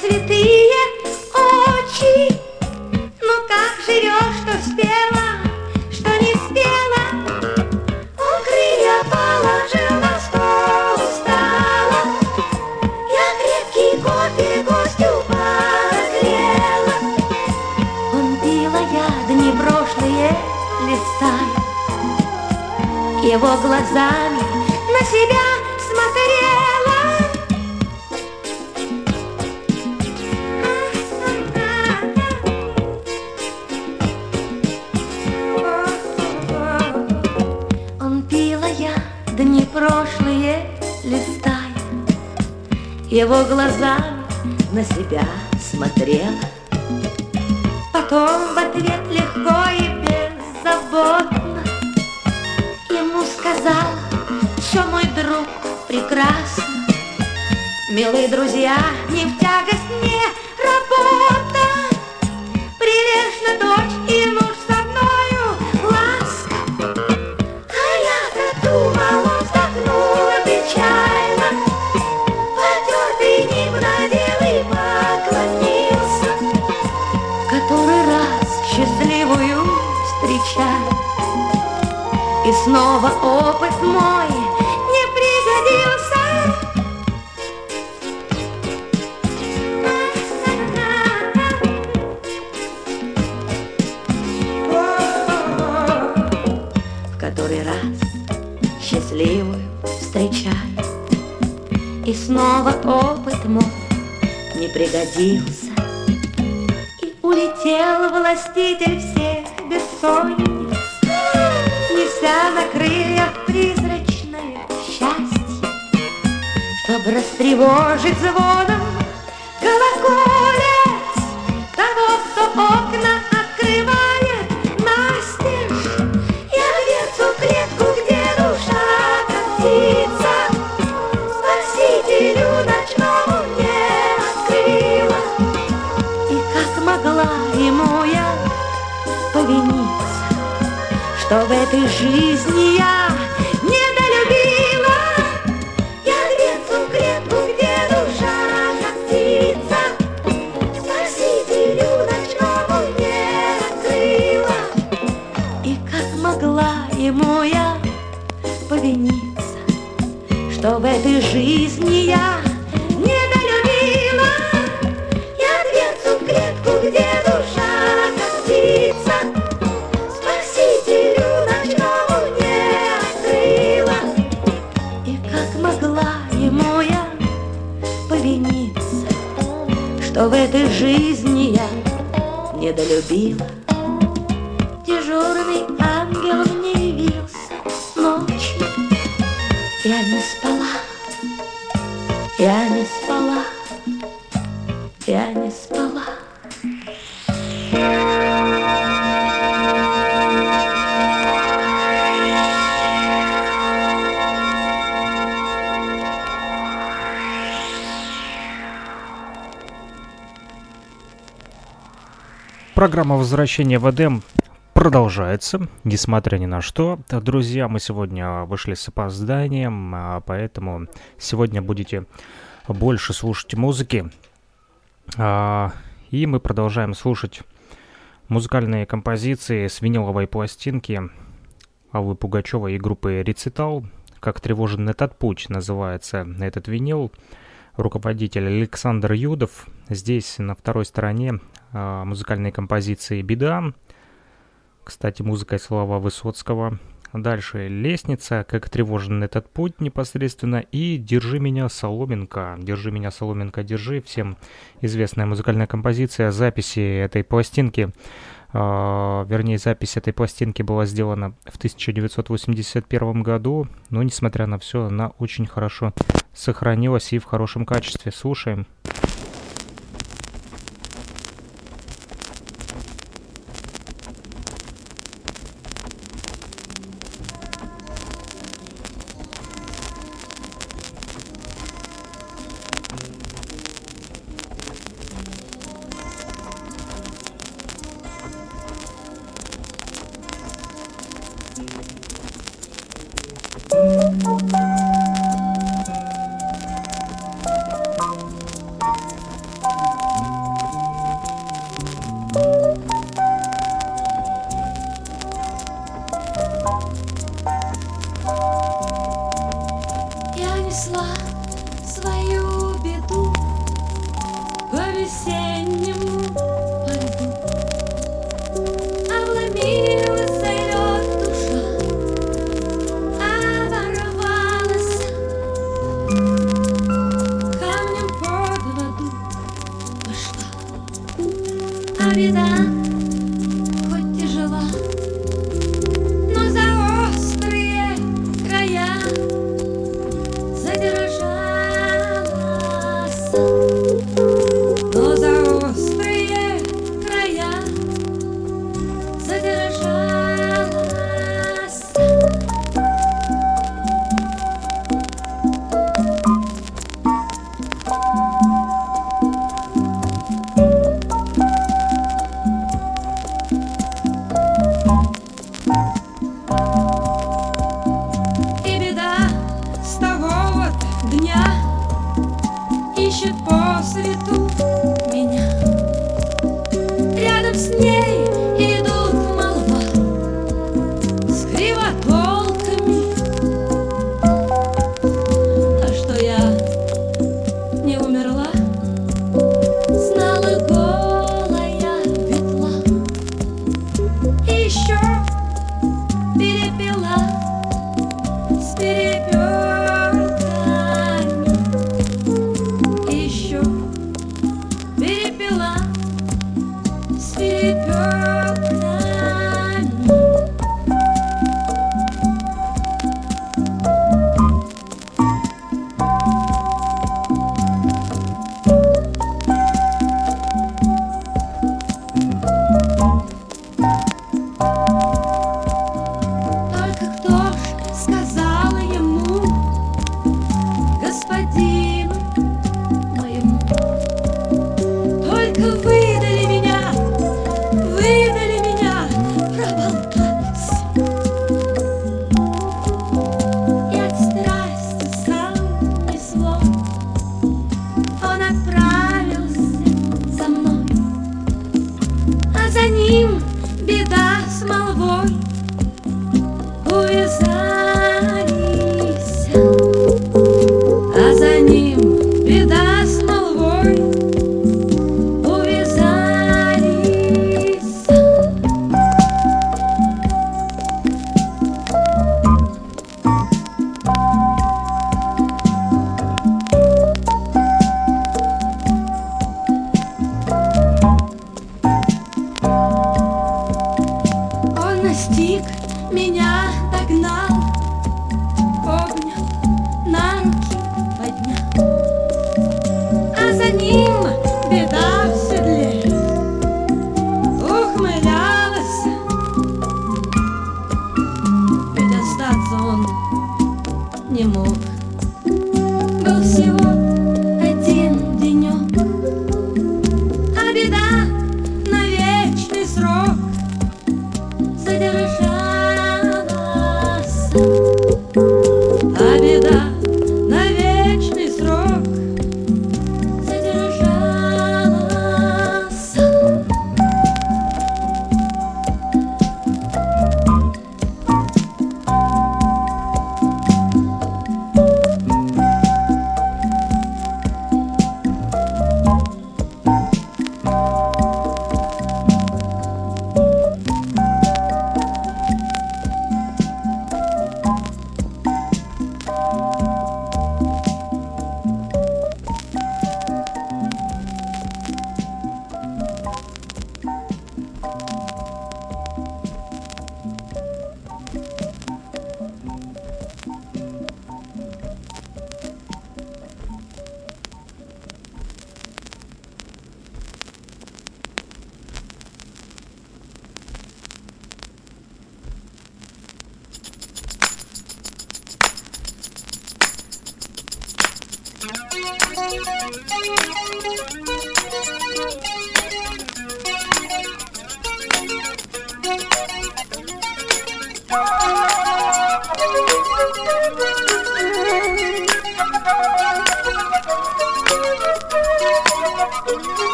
И снова опыт мой не пригодился. В который раз счастливую встречаю, И снова опыт мой не пригодился. И улетел властитель всех бессонниц. Неся на крыльях призрачное счастье, Чтоб растревожить звоном колоколец Что в этой жизни я Программа возвращения в Эдем продолжается, несмотря ни на что. Друзья, мы сегодня вышли с опозданием, а поэтому сегодня будете больше слушать музыки. А, И мы продолжаем слушать музыкальные композиции с виниловой пластинки Аллы Пугачевой и группы «Рецитал». Как тревожен этот путь называется этот винил. Руководитель Александр Юдов. Здесь на второй стороне а, музыкальной композиции «Беда». Кстати, музыка и слова Высоцкого. Дальше «Лестница», «Как тревожен этот путь» непосредственно. И «Держи меня, Соломенко». «Держи меня, Соломенко, держи». Всем известная музыкальная композиция. Записи этой пластинки, а, вернее, запись этой пластинки была сделана в 1981 году. Но, несмотря на все, она очень хорошо сохранилась и в хорошем качестве. Слушаем. Несла свою беду. По весеннему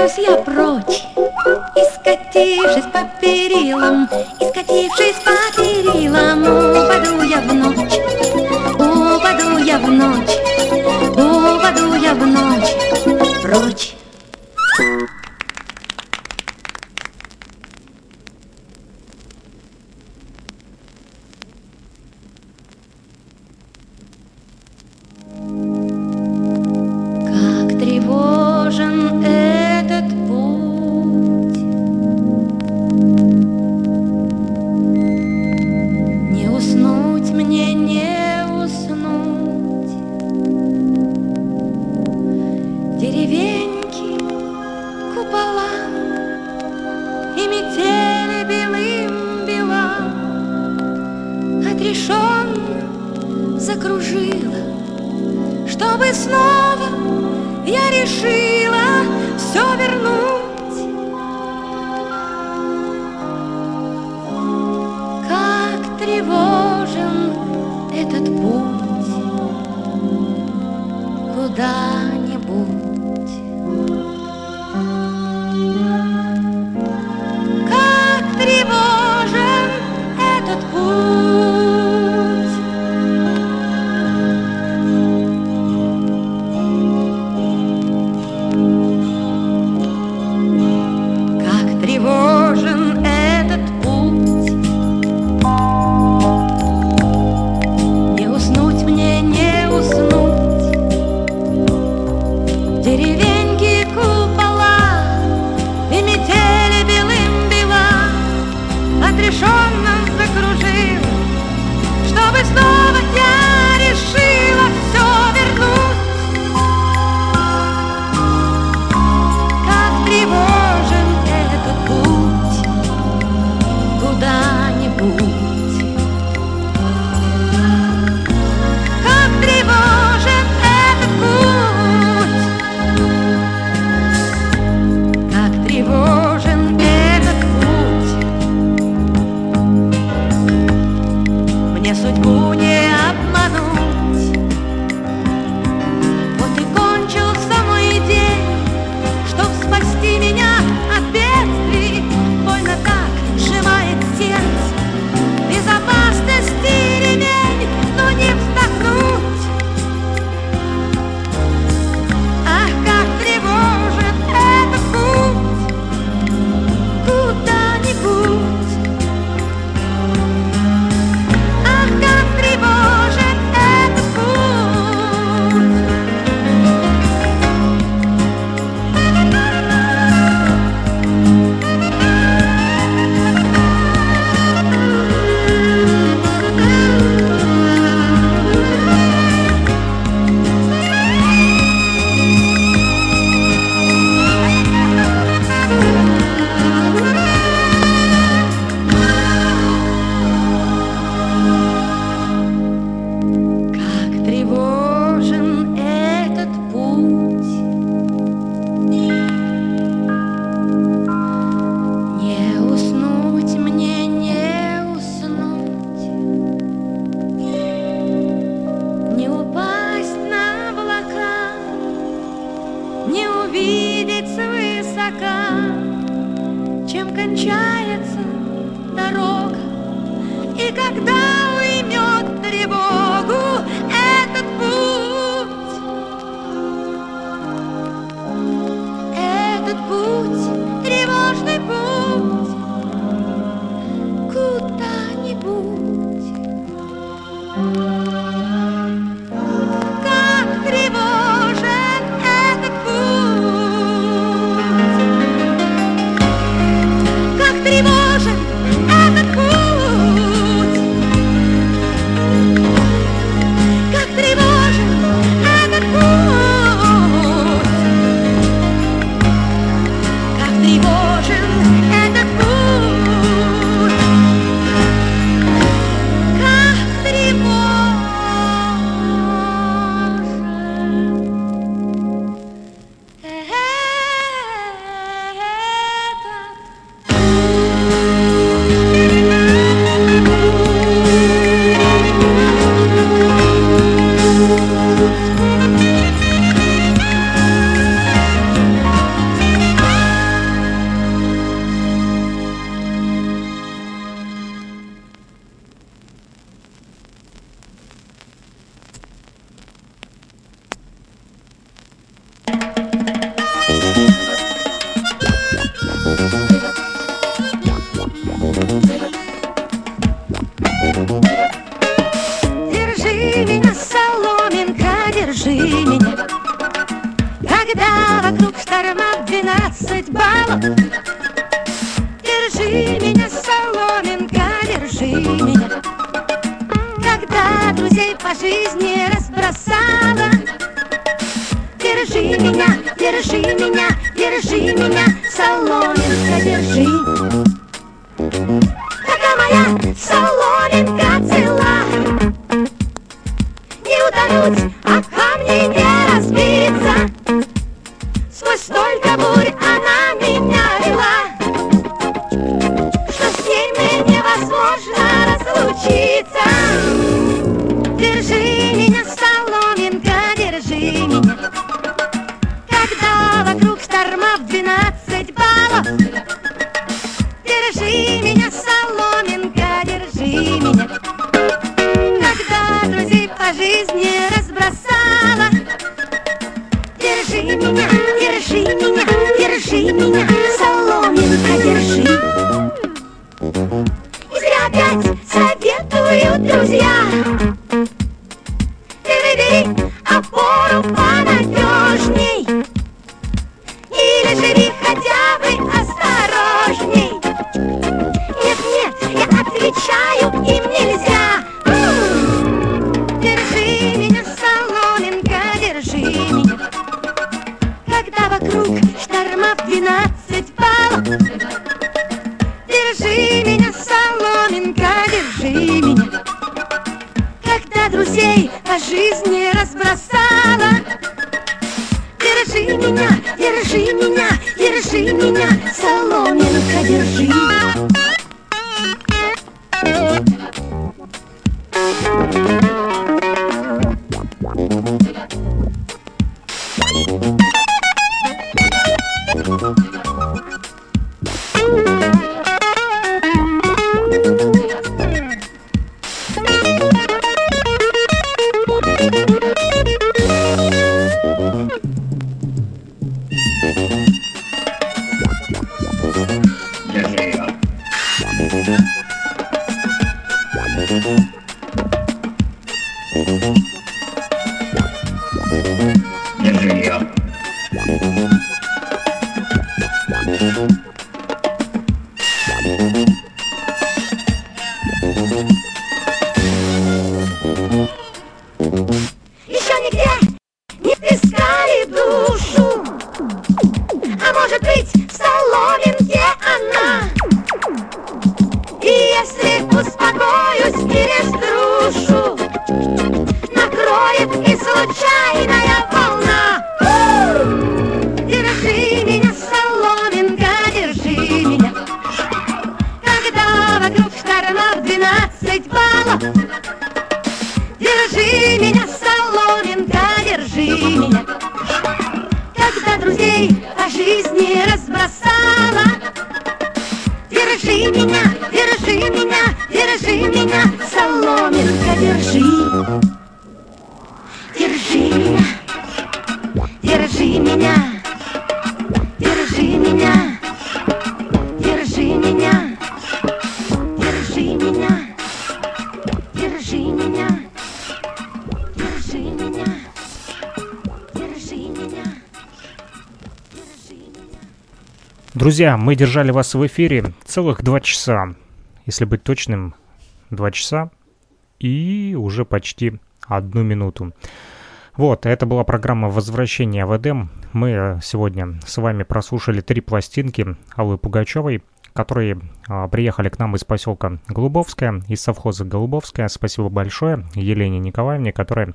удалюсь я прочь свысока Чем кончается дорога и когда уймет тревогу Друзья, мы держали вас в эфире целых два часа. Если быть точным, два часа и уже почти одну минуту. Вот, это была программа «Возвращение в Эдем». Мы э, сегодня с вами прослушали три пластинки Аллы Пугачевой, которые а, приехали к нам из поселка Голубовская, из совхоза Голубовская. Спасибо большое Елене Николаевне, которая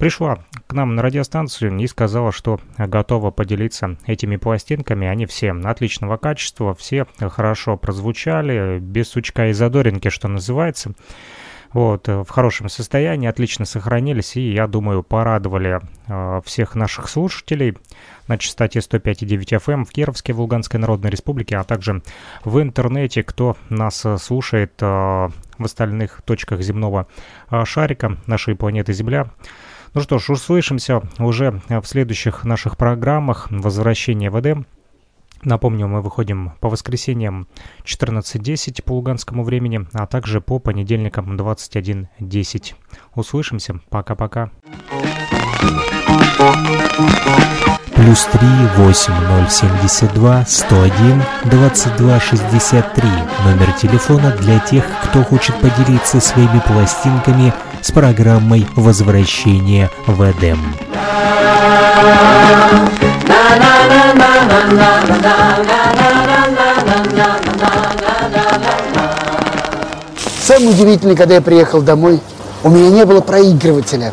пришла к нам на радиостанцию и сказала, что готова поделиться этими пластинками. Они все отличного качества, все хорошо прозвучали, без сучка и задоринки, что называется. Вот, в хорошем состоянии, отлично сохранились, и, я думаю, порадовали э, всех наших слушателей на частоте 105,9 FM в Кировске, в Луганской Народной Республике, а также в интернете, кто нас э, слушает э, в остальных точках земного э, шарика нашей планеты Земля. Ну что ж, услышимся уже в следующих наших программах «Возвращение в Эдем». Напомню, мы выходим по воскресеньям 14.10 по луганскому времени, а также по понедельникам 21.10. Услышимся. Пока-пока. Плюс три восемь ноль семьдесят два сто один двадцать два шестьдесят три. Номер телефона для тех, кто хочет поделиться своими пластинками с программой «Возвращение в Эдем». Самое удивительное, когда я приехал домой, у меня не было проигрывателя.